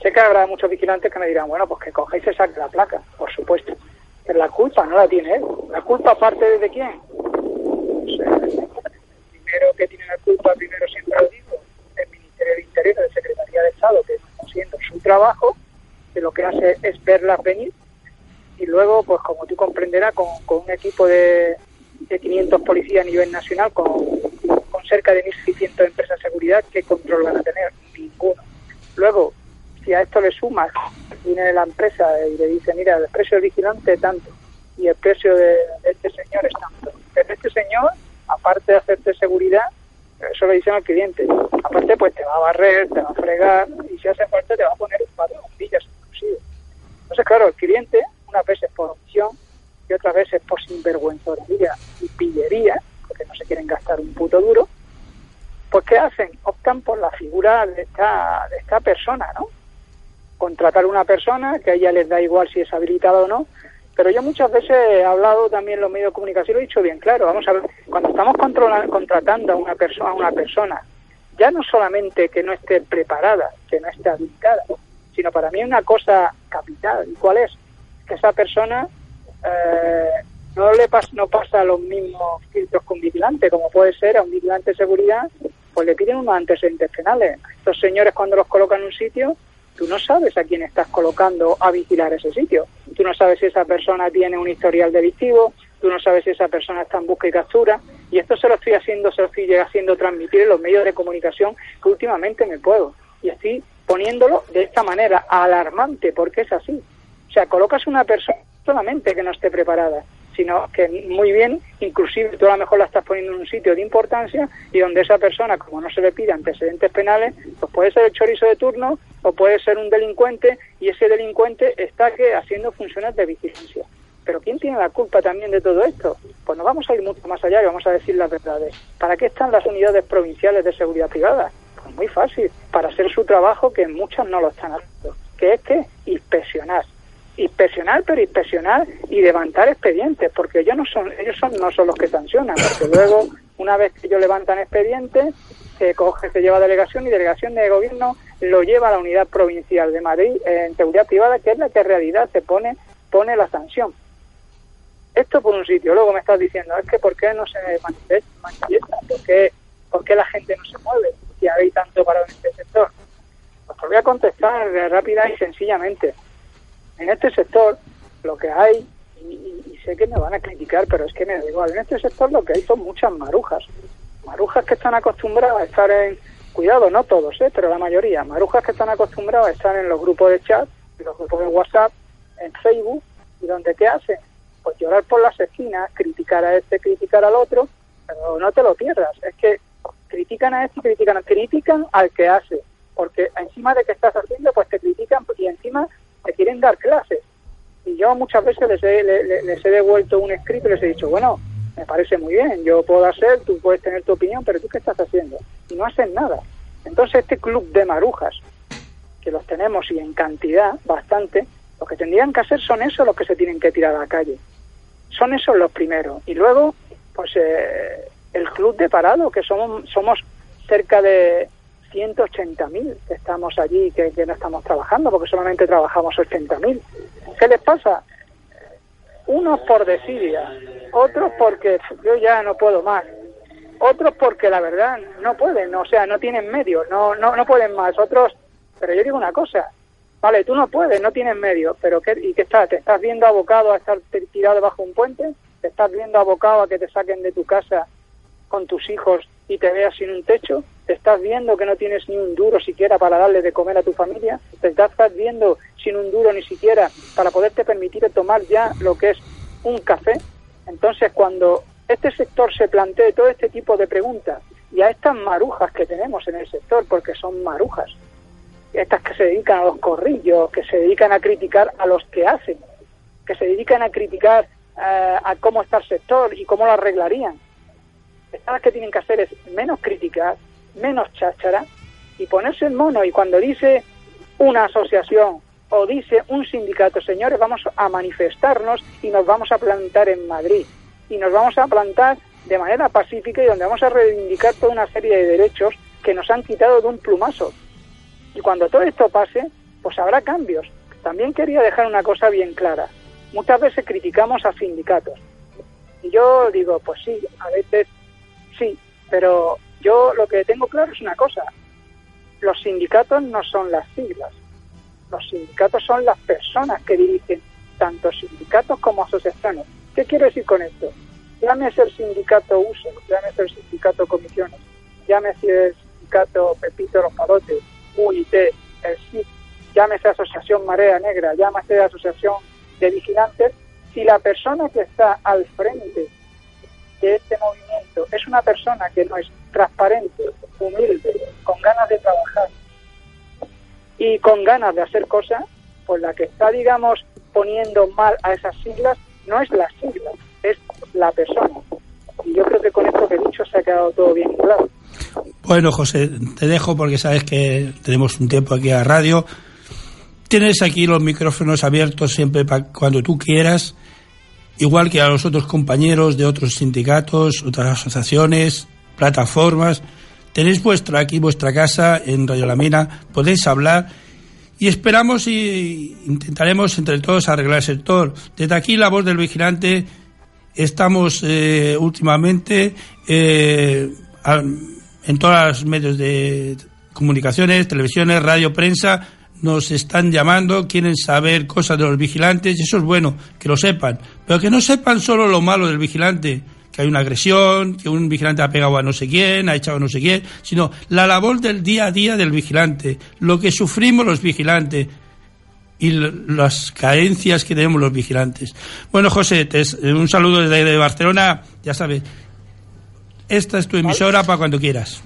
Sé que habrá muchos vigilantes que me dirán, bueno, pues que cojáis y saque la placa, por supuesto. Pero la culpa no la tiene él. ¿La culpa parte de quién? Pues, eh, primero que tiene la culpa, primero siempre lo digo, el Ministerio del Interior, el Secretaría de Estado, que está haciendo su trabajo, que lo que hace es verlas venir y luego, pues como tú comprenderás, con, con un equipo de, de 500 policías a nivel nacional, con cerca de 1.600 empresas de seguridad, ¿qué control van a tener? Ninguno. Luego, si a esto le sumas viene la empresa y le dice, mira, el precio del vigilante es tanto y el precio de, este señor es tanto. Pero este señor, aparte de hacerte seguridad, eso lo dicen al cliente, aparte pues te va a barrer, te va a fregar y si hace falta te va a poner un par de bombillas inclusive. Entonces, claro, el cliente, unas veces por opción y otras veces por sinvergüenzoría y pillería, porque no se quieren gastar un puto duro, pues ¿qué hacen? Optan por la figura de esta, de esta persona, ¿no? Contratar una persona que a ella les da igual si es habilitada o no, pero yo muchas veces he hablado también en los medios de comunicación, lo he dicho bien claro, vamos a ver, cuando estamos contratando a una, persona a una persona, ya no solamente que no esté preparada, que no esté habilitada, sino para mí una cosa capital. ¿Y cuál es? Que esa persona eh, no le pas- no pasa los mismos filtros que un vigilante, como puede ser a un vigilante de seguridad, pues le piden unos antecedentes penales. Estos señores cuando los colocan en un sitio, tú no sabes a quién estás colocando a vigilar ese sitio. Tú no sabes si esa persona tiene un historial delictivo, tú no sabes si esa persona está en busca y captura. Y esto se lo estoy haciendo, se lo estoy haciendo transmitir en los medios de comunicación que últimamente me puedo. Y estoy poniéndolo de esta manera, alarmante, porque es así. O sea, colocas una persona solamente que no esté preparada, sino que muy bien, inclusive tú a lo mejor la estás poniendo en un sitio de importancia y donde esa persona, como no se le pide antecedentes penales, pues puede ser el chorizo de turno o puede ser un delincuente y ese delincuente está que haciendo funciones de vigilancia. Pero ¿quién tiene la culpa también de todo esto? Pues nos vamos a ir mucho más allá y vamos a decir las verdades. ¿Para qué están las unidades provinciales de seguridad privada? Pues muy fácil, para hacer su trabajo que muchas no lo están haciendo, que es que inspeccionar inspeccionar, pero inspeccionar y levantar expedientes, porque ellos no son, ellos son, no son los que sancionan, porque luego, una vez que ellos levantan expedientes, se coge, se lleva delegación y delegación de gobierno lo lleva a la unidad provincial de Madrid eh, en seguridad privada, que es la que en realidad se pone, pone la sanción. Esto por un sitio, luego me estás diciendo, es que ¿por qué no se manifiesta? ¿Por, qué, ¿Por qué la gente no se mueve? Si hay tanto para en este sector. Pues voy a contestar rápida y sencillamente en este sector lo que hay, y, sé que me van a criticar, pero es que me da igual, en este sector lo que hay son muchas marujas. Marujas que están acostumbradas a estar en, cuidado, no todos, ¿eh? pero la mayoría, marujas que están acostumbradas a estar en los grupos de chat, en los grupos de WhatsApp, en Facebook, y donde ¿qué hacen? Pues llorar por las esquinas, criticar a este, criticar al otro, pero no te lo pierdas, es que critican a este critican, a- critican al que hace, porque encima de que estás haciendo, pues te critican y encima te quieren dar clases. Y yo muchas veces les he, le- le- les he devuelto un escrito y les he dicho, bueno, me parece muy bien, yo puedo hacer, tú puedes tener tu opinión, pero tú qué estás haciendo? Y no hacen nada. Entonces este club de marujas, que los tenemos y en cantidad bastante, lo que tendrían que hacer son esos los que se tienen que tirar a la calle. Son esos los primeros. Y luego, pues eh, el club de parado, que somos, somos cerca de 180.000 que estamos allí, que, que no estamos trabajando, porque solamente trabajamos 80.000. ¿Qué les pasa? Unos por desidia, otros porque yo ya no puedo más, otros porque la verdad no pueden, o sea, no tienen medios, no, no, no pueden más, otros, pero yo digo una cosa, vale, tú no puedes, no tienes medios, pero ¿qué, ¿y qué estás? ¿Te estás viendo abocado a estar tirado bajo un puente? ¿Te estás viendo abocado a que te saquen de tu casa con tus hijos y te veas sin un techo? ¿Te estás viendo que no tienes ni un duro siquiera para darle de comer a tu familia? ¿Te estás viendo sin un duro ni siquiera para poderte permitir tomar ya lo que es un café? Entonces, cuando este sector se plantee todo este tipo de preguntas y a estas marujas que tenemos en el sector, porque son marujas, estas que se dedican a los corrillos, que se dedican a criticar a los que hacen, que se dedican a criticar eh, a cómo está el sector y cómo lo arreglarían. Estas que tienen que hacer es menos criticar, menos cháchara y ponerse en mono. Y cuando dice una asociación o dice un sindicato, señores, vamos a manifestarnos y nos vamos a plantar en Madrid. Y nos vamos a plantar de manera pacífica y donde vamos a reivindicar toda una serie de derechos que nos han quitado de un plumazo. Y cuando todo esto pase, pues habrá cambios. También quería dejar una cosa bien clara. Muchas veces criticamos a sindicatos. Y yo digo, pues sí, a veces sí, pero yo lo que tengo claro es una cosa. Los sindicatos no son las siglas. Los sindicatos son las personas que dirigen tanto sindicatos como asociaciones. ¿Qué quiero decir con esto? Llámese el sindicato USO, llámese el sindicato Comisiones, llámese el sindicato Pepito Los Palotes, UIT, el SIC, llámese asociación Marea Negra, llámese asociación de vigilantes, si la persona que está al frente de este movimiento es una persona que no es transparente, humilde, con ganas de trabajar y con ganas de hacer cosas, pues la que está, digamos, poniendo mal a esas siglas no es la sigla, es la persona. Y yo creo que con esto que he dicho se ha quedado todo bien claro. Bueno, José, te dejo porque sabes que tenemos un tiempo aquí a radio. Tienes aquí los micrófonos abiertos siempre para cuando tú quieras, igual que a los otros compañeros de otros sindicatos, otras asociaciones, plataformas. Tenéis vuestra aquí vuestra casa en Radio La podéis hablar y esperamos y intentaremos entre todos arreglar el sector. Desde aquí la voz del vigilante estamos eh, últimamente eh, en todos los medios de comunicaciones, televisiones, radio, prensa, nos están llamando, quieren saber cosas de los vigilantes, y eso es bueno, que lo sepan, pero que no sepan solo lo malo del vigilante, que hay una agresión, que un vigilante ha pegado a no sé quién, ha echado a no sé quién, sino la labor del día a día del vigilante, lo que sufrimos los vigilantes y las carencias que tenemos los vigilantes. Bueno, José, un saludo desde Barcelona, ya sabes, esta es tu emisora para cuando quieras.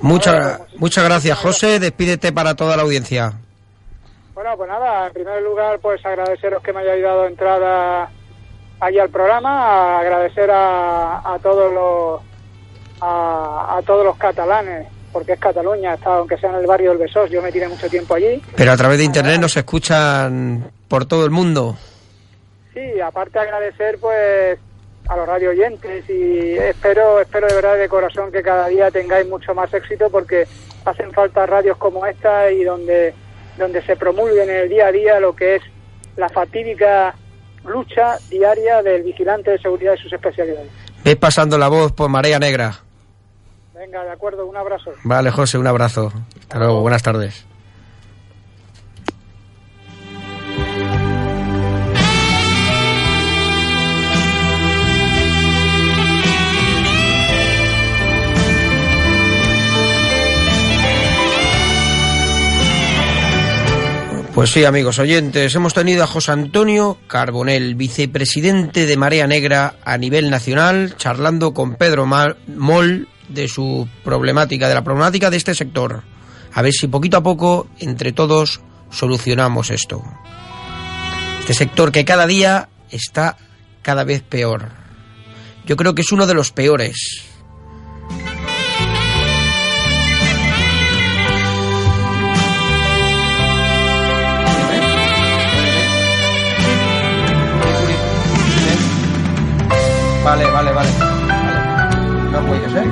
Muchas, muchas gracias, José. Despídete para toda la audiencia. Bueno, pues nada, en primer lugar, pues agradeceros que me hayáis dado entrada allí al programa, agradecer a, todos los a, todos los catalanes, porque es Cataluña, está, aunque sea en el barrio del Besós, yo me tiré mucho tiempo allí. Pero a través de internet nos escuchan por todo el mundo. Sí, aparte agradecer pues a los radio oyentes y espero, espero de verdad de corazón que cada día tengáis mucho más éxito porque hacen falta radios como esta y donde, donde se promulgue en el día a día lo que es la fatídica lucha diaria del vigilante de seguridad y sus especialidades. Ves pasando la voz por Marea Negra. Venga, de acuerdo, un abrazo. Vale, José, un abrazo. Hasta luego, buenas tardes. Pues sí, amigos oyentes, hemos tenido a José Antonio Carbonel, vicepresidente de Marea Negra a nivel nacional, charlando con Pedro Moll de su problemática, de la problemática de este sector. A ver si poquito a poco, entre todos, solucionamos esto. Este sector que cada día está cada vez peor. Yo creo que es uno de los peores. Vale, vale, vale. No puede ser.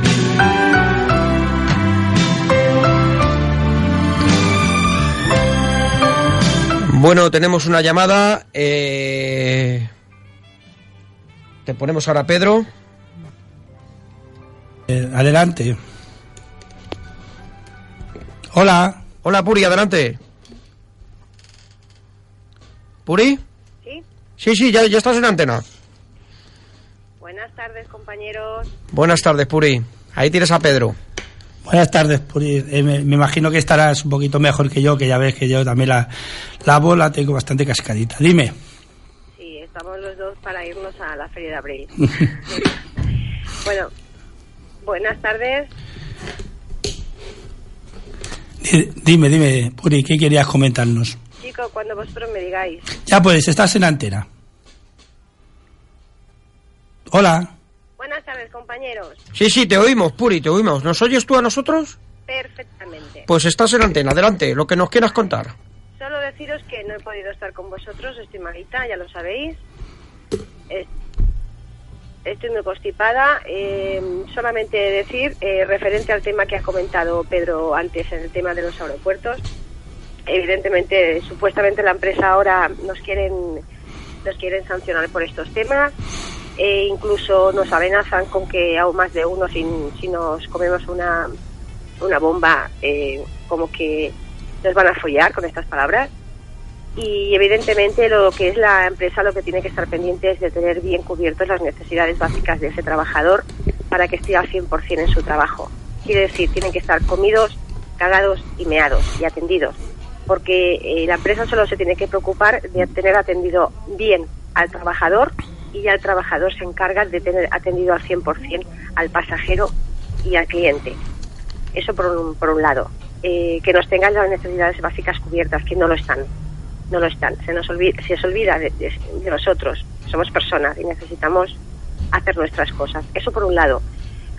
Bueno, tenemos una llamada. Eh... Te ponemos ahora Pedro. Eh, adelante. Hola. Hola, Puri, adelante. ¿Puri? Sí. Sí, sí, ya, ya estás en antena. Buenas tardes, compañeros. Buenas tardes, Puri. Ahí tienes a Pedro. Buenas tardes, Puri. Eh, me, imagino que estarás un poquito mejor que yo, que ya ves que yo también la, la bola tengo bastante cascadita. Dime. Sí, estamos los dos para irnos a la Feria de Abril. bueno, buenas tardes. Dime, dime, Puri, ¿qué querías comentarnos? Chico, cuando vosotros me digáis. Ya puedes, estás en antena. Hola. Buenas tardes, compañeros. Sí, sí, te oímos, Puri, te oímos. ¿Nos oyes tú a nosotros? Perfectamente. Pues estás en antena, adelante, lo que nos quieras contar. Solo deciros que no he podido estar con vosotros, estoy malita, ya lo sabéis. Estoy muy constipada. Eh, solamente decir, eh, referente al tema que ha comentado Pedro antes, en el tema de los aeropuertos, evidentemente, supuestamente la empresa ahora nos quieren, nos quieren sancionar por estos temas e incluso nos amenazan con que aún más de uno si, si nos comemos una, una bomba eh, como que nos van a follar con estas palabras y evidentemente lo que es la empresa lo que tiene que estar pendiente es de tener bien cubiertas las necesidades básicas de ese trabajador para que esté al 100% en su trabajo. Quiere decir, tienen que estar comidos, cagados y meados y atendidos porque eh, la empresa solo se tiene que preocupar de tener atendido bien al trabajador y ya el trabajador se encarga de tener atendido al 100% al pasajero y al cliente. Eso por un, por un lado. Eh, que nos tengan las necesidades básicas cubiertas, que no lo están. No lo están. Se nos olvida, se olvida de, de, de nosotros. Somos personas y necesitamos hacer nuestras cosas. Eso por un lado.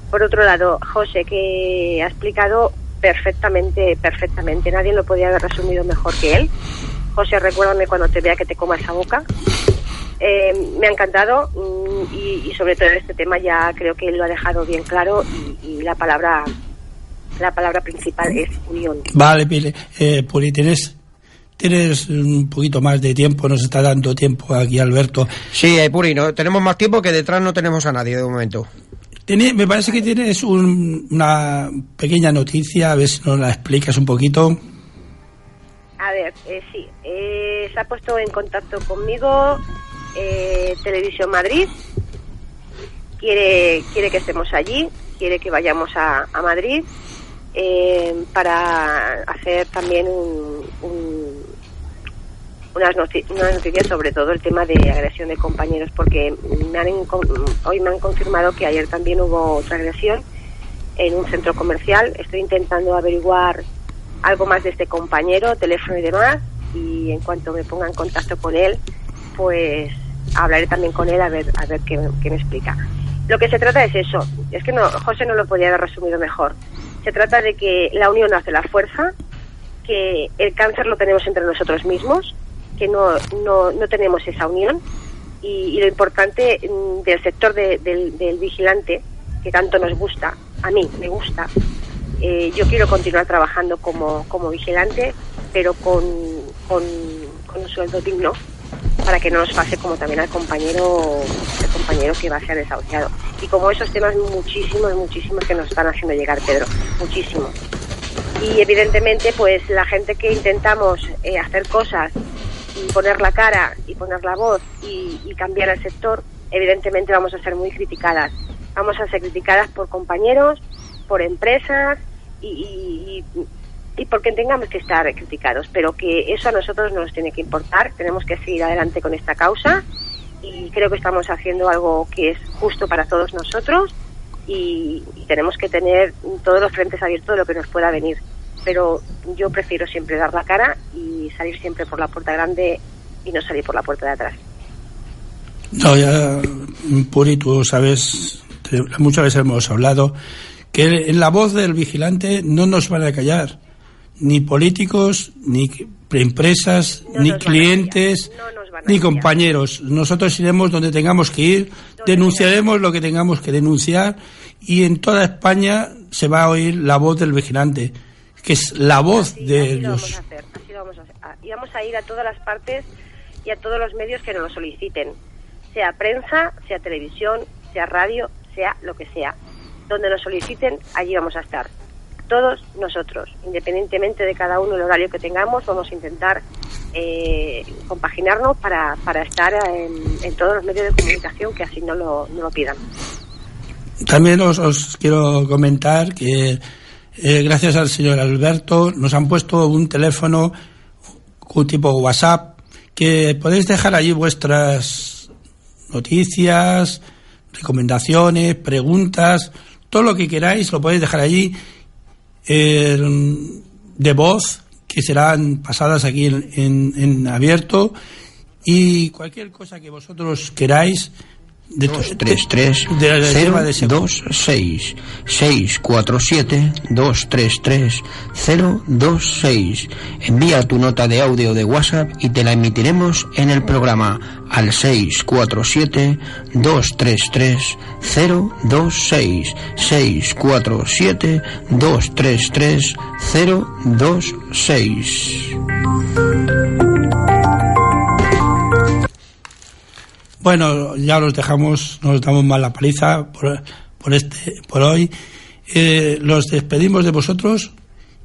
Por otro lado, José, que ha explicado perfectamente, perfectamente. Nadie lo podía haber resumido mejor que él. José, recuérdame cuando te vea que te coma esa boca. Eh, me ha encantado mm, y, y, sobre todo en este tema ya creo que él lo ha dejado bien claro y, y la palabra la palabra principal es unión. Vale, Pili, eh, Puri, tienes tienes un poquito más de tiempo, nos está dando tiempo aquí Alberto. Sí, eh, Puri, no, tenemos más tiempo que detrás no tenemos a nadie de momento. Tiene, me parece que tienes un, una pequeña noticia, a ver si nos la explicas un poquito. A ver, eh, sí, eh, se ha puesto en contacto conmigo eh, Televisión Madrid, quiere, quiere que estemos allí, quiere que vayamos a, Madrid eh, para hacer también un, un, unas, noti unas, noticias sobre todo el tema de agresión de compañeros, porque me han, hoy me han confirmado que ayer también hubo otra agresión en un centro comercial. Estoy intentando averiguar algo más de este compañero, teléfono y demás, y en cuanto me ponga en contacto con él, pues hablaré también con él a ver a ver qué, me explica. Lo que se trata es eso, es que no, José no lo podía haber resumido mejor. Se trata de que la unión hace la fuerza, que el cáncer lo tenemos entre nosotros mismos, que no, no, no tenemos esa unión y, lo importante mm, del sector de, del, vigilante, que tanto nos gusta, a mí me gusta, eh, yo quiero continuar trabajando como, como vigilante, pero con, con, un sueldo digno para que no nos pase como también al compañero el compañero que va a ser desahuciado. Y como esos temas muchísimos, muchísimos que nos están haciendo llegar, Pedro, muchísimo. Y evidentemente, pues la gente que intentamos eh, hacer cosas y poner la cara y poner la voz y, y cambiar el sector, evidentemente vamos a ser muy criticadas. Vamos a ser criticadas por compañeros, por empresas, y, y, y, porque tengamos que estar criticados, pero que eso a nosotros no nos tiene que importar, tenemos que seguir adelante con esta causa y creo que estamos haciendo algo que es justo para todos nosotros y, y tenemos que tener todos los frentes abiertos de lo que nos pueda venir. Pero yo prefiero siempre dar la cara y salir siempre por la puerta grande y no salir por la puerta de atrás. No, ya, Puri, tú sabes, muchas veces hemos hablado que en la voz del vigilante no nos van a callar ni políticos, ni empresas, no ni clientes, no ni compañeros. Nosotros iremos donde tengamos que ir, denunciaremos lo que tengamos que denunciar y en toda España se va a oír la voz del vigilante, que es la voz así, de así los... Lo vamos a hacer, así lo vamos a hacer. Y vamos a ir a todas las partes y a todos los medios que nos lo soliciten, sea prensa, sea televisión, sea radio, sea lo que sea donde nos soliciten, allí vamos a estar. Todos nosotros, independientemente de cada uno el horario que tengamos, vamos a intentar eh, compaginarnos para, para estar en, todos los medios de comunicación que así no lo, no lo pidan. También os, os quiero comentar que eh, gracias al señor Alberto nos han puesto un teléfono un tipo WhatsApp que podéis dejar allí vuestras noticias, recomendaciones, preguntas, todo lo que queráis lo podéis dejar allí de voz que serán pasadas aquí en, en, abierto. Y cualquier cosa que vosotros queráis de 233 026 647 233 026 envía tu nota de audio de WhatsApp y te la emitiremos en el programa al 647 233 026 647 233 026 Bueno, ya los dejamos, nos damos más la paliza por, por, este, por hoy. Eh, los despedimos de vosotros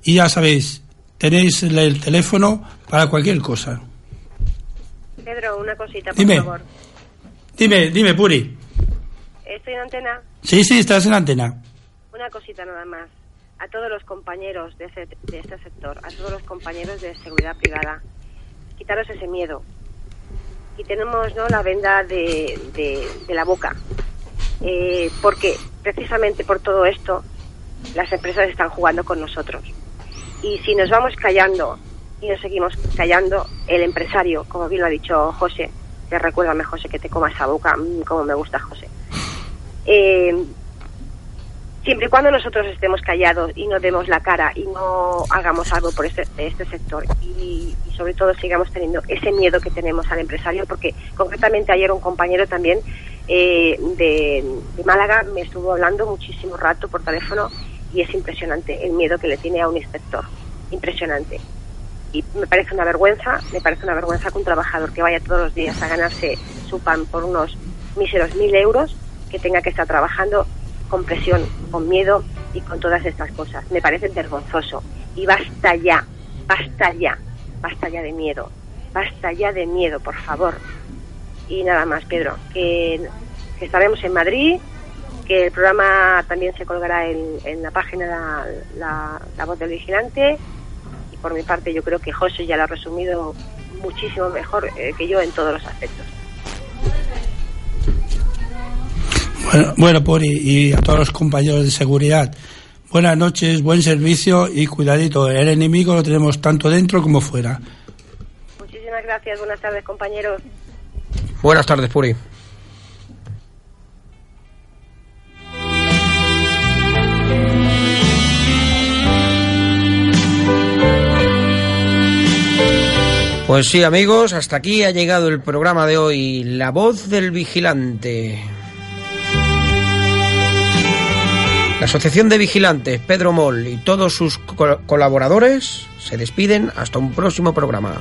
y ya sabéis, tenéis el teléfono para cualquier cosa. Pedro, una cosita, por dime, favor. Dime, dime, Puri. ¿Estoy en antena? Sí, sí, estás en antena. Una cosita nada más. a todos los compañeros de, ese- de este sector, a todos los compañeros de seguridad privada. Quitaros ese miedo. Y tenemos ¿no? la venda de, de- la boca. Eh, porque precisamente por todo esto, las empresas están jugando con nosotros. Y si nos vamos callando y nos seguimos callando, el empresario, como bien lo ha dicho José, te recuérdame José que te comas esa boca, mm, como me gusta José. Eh, siempre y cuando nosotros estemos callados y no demos la cara y no hagamos algo por este, este sector y, sobre todo sigamos teniendo ese miedo que tenemos al empresario, porque concretamente ayer un compañero también eh, de, de Málaga me estuvo hablando muchísimo rato por teléfono y es impresionante el miedo que le tiene a un inspector, impresionante. Y me parece una vergüenza, me parece una vergüenza que un trabajador que vaya todos los días a ganarse su pan por unos míseros mil euros, que tenga que estar trabajando con presión, con miedo y con todas estas cosas. Me parece vergonzoso. Y basta ya, basta ya, basta ya de miedo, basta ya de miedo, por favor. Y nada más, Pedro, que, estaremos en Madrid, que el programa también se colgará en, la página la, la- la Voz del Vigilante. Y por mi parte, yo creo que José ya lo ha resumido muchísimo mejor eh, que yo en todos los aspectos. Bueno, bueno, Puri, y a todos los compañeros de seguridad, buenas noches, buen servicio y cuidadito, el enemigo lo tenemos tanto dentro como fuera. Muchísimas gracias, buenas tardes, compañeros. Buenas tardes, Puri. Pues sí, amigos, hasta aquí ha llegado el programa de hoy, La Voz del Vigilante. La Asociación de Vigilantes, Pedro Moll y todos sus co- colaboradores se despiden hasta un próximo programa.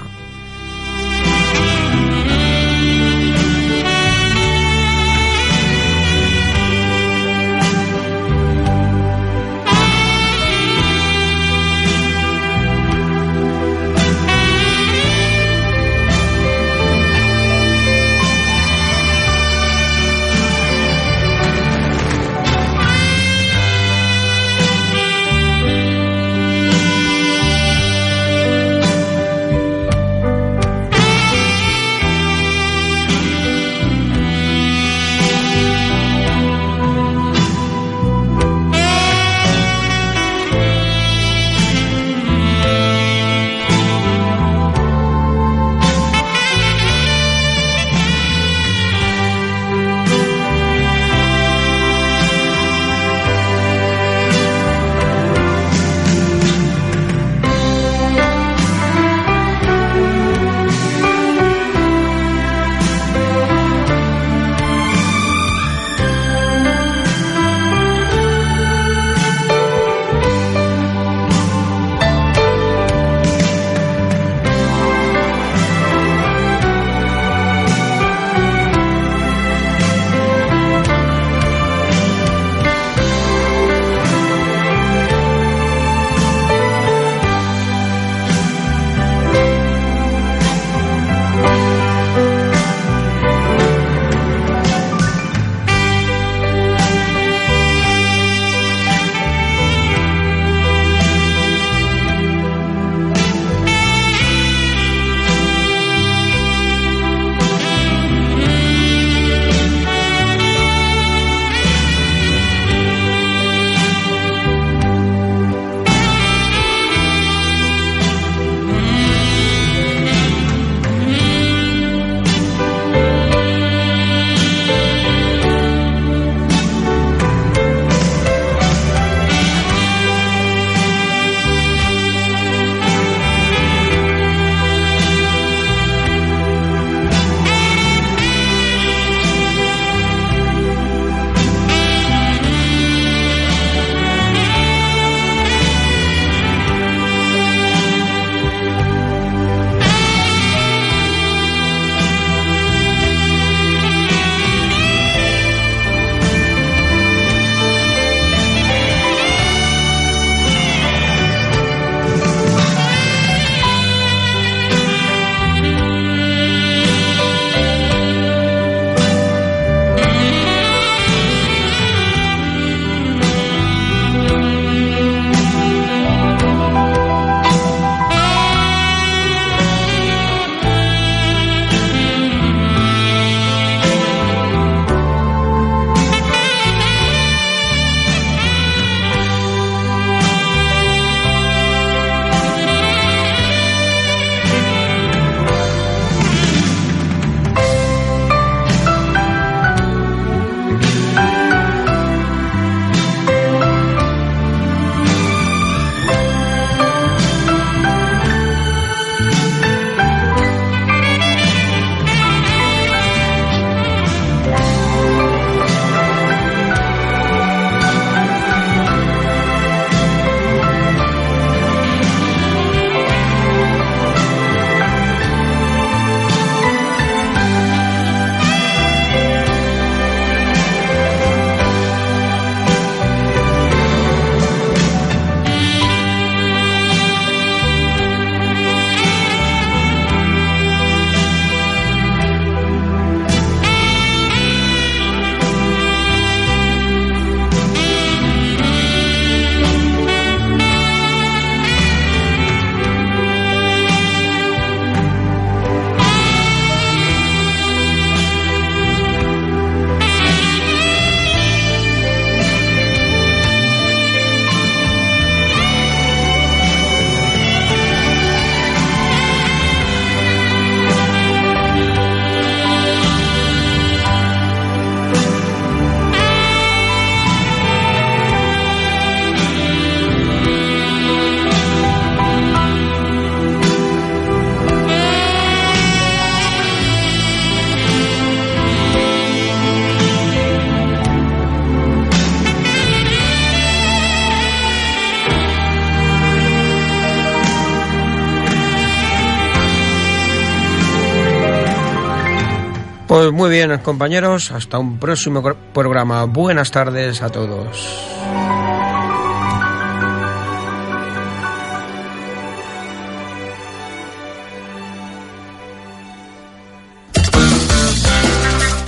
Pues muy bien, compañeros, hasta un próximo programa. Buenas tardes a todos.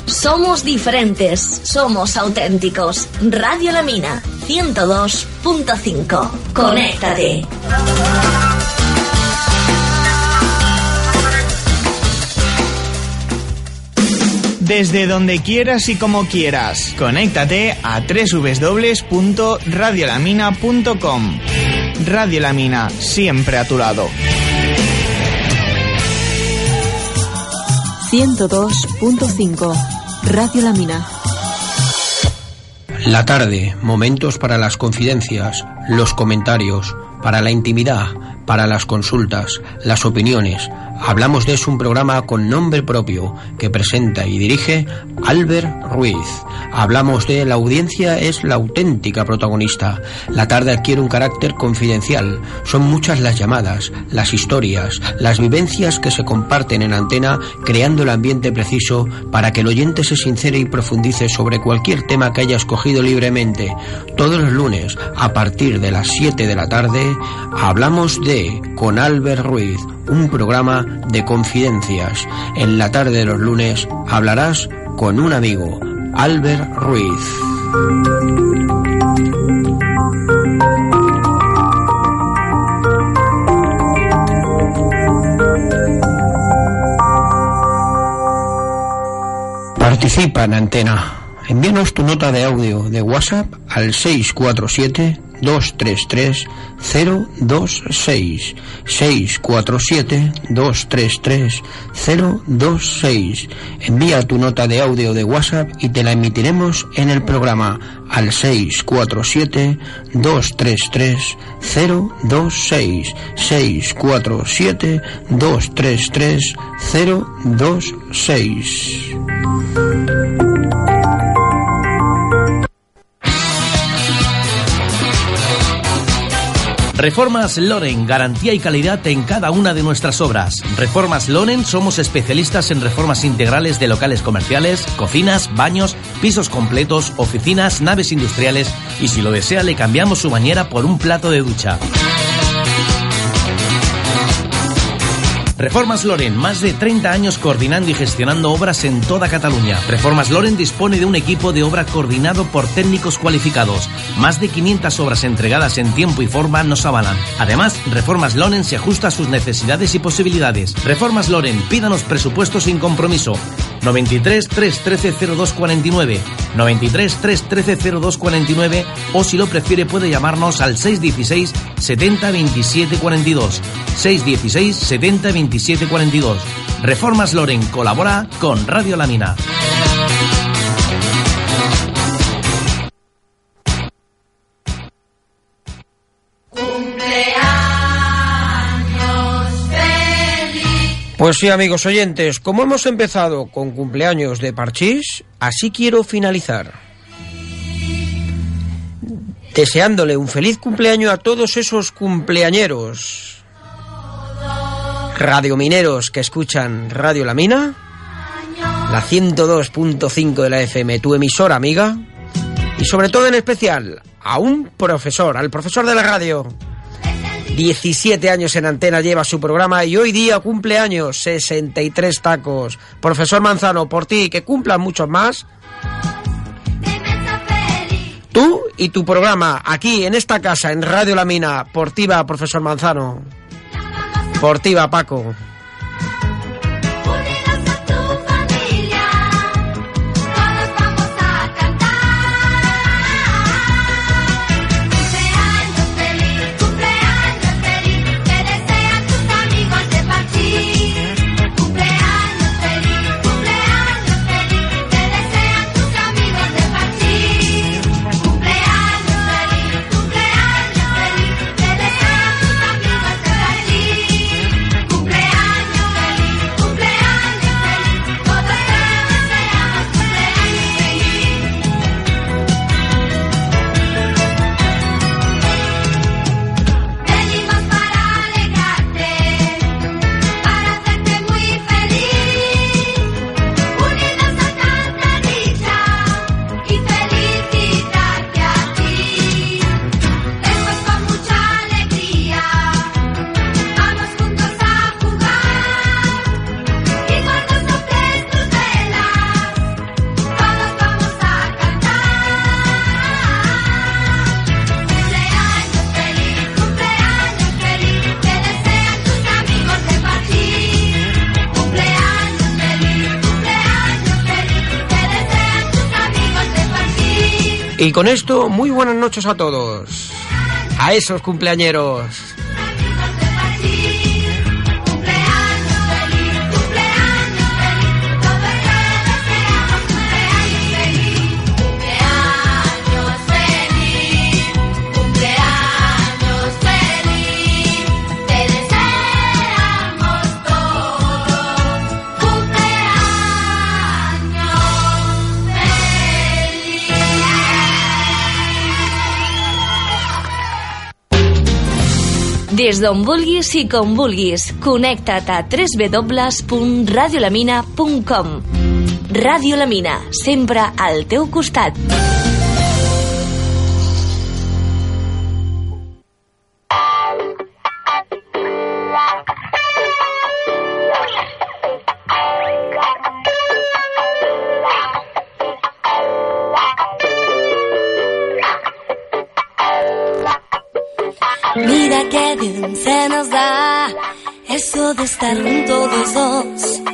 Somos diferentes, somos auténticos. Radio La Mina, 102.5. Conéctate. Desde donde quieras y como quieras. Conéctate a www.radiolamina.com. Radio La Mina, siempre a tu lado. 102.5 Radio La Mina. La tarde, momentos para las confidencias, los comentarios, para la intimidad, para las consultas, las opiniones. Hablamos de es un programa con nombre propio que presenta y dirige Albert Ruiz. Hablamos de la audiencia es la auténtica protagonista. La tarde adquiere un carácter confidencial. Son muchas las llamadas, las historias, las vivencias que se comparten en antena creando el ambiente preciso para que el oyente se sincere y profundice sobre cualquier tema que haya escogido libremente. Todos los lunes, a partir de las 7 de la tarde, hablamos de Con Albert Ruiz, un programa de confidencias. En la tarde de los lunes hablarás con un amigo, Albert Ruiz. Participa en antena. Envíanos tu nota de audio de WhatsApp al 647 233 026 647 233 026 Envía tu nota de audio de WhatsApp y te la emitiremos en el programa al 647 233 026 647 233 026 Reformas Loren, garantía y calidad en cada una de nuestras obras. Reformas Loren somos especialistas en reformas integrales de locales comerciales, cocinas, baños, pisos completos, oficinas, naves industriales y si lo desea le cambiamos su bañera por un plato de ducha. Reformas Loren, más de 30 años coordinando y gestionando obras en toda Cataluña. Reformas Loren dispone de un equipo de obra coordinado por técnicos cualificados. Más de 500 obras entregadas en tiempo y forma nos avalan. Además, Reformas Loren se ajusta a sus necesidades y posibilidades. Reformas Loren, pídanos presupuestos sin compromiso. 93 313 0249 93 313 0249 o si lo prefiere puede llamarnos al 616 70 27 42 616 70 27 42 Reformas Loren colabora con Radio La Pues sí, amigos oyentes, como hemos empezado con cumpleaños de Parchís, así quiero finalizar. Deseándole un feliz cumpleaños a todos esos cumpleañeros. Radiomineros que escuchan Radio La Mina, la 102.5 de la FM, tu emisora amiga, y sobre todo en especial a un profesor, al profesor de la radio. 17 años en antena lleva su programa y hoy día cumple años, 63 tacos. Profesor Manzano, por ti, que cumplan muchos más. Tú y tu programa, aquí en esta casa, en Radio La Mina, por ti va, profesor Manzano. Por ti va, Paco. Y con esto, muy buenas noches a todos. A esos cumpleañeros. Des d'on vulguis i com vulguis, connecta't a www.radiolamina.com Ràdio La Mina, sempre al teu costat. Estar juntos los dos.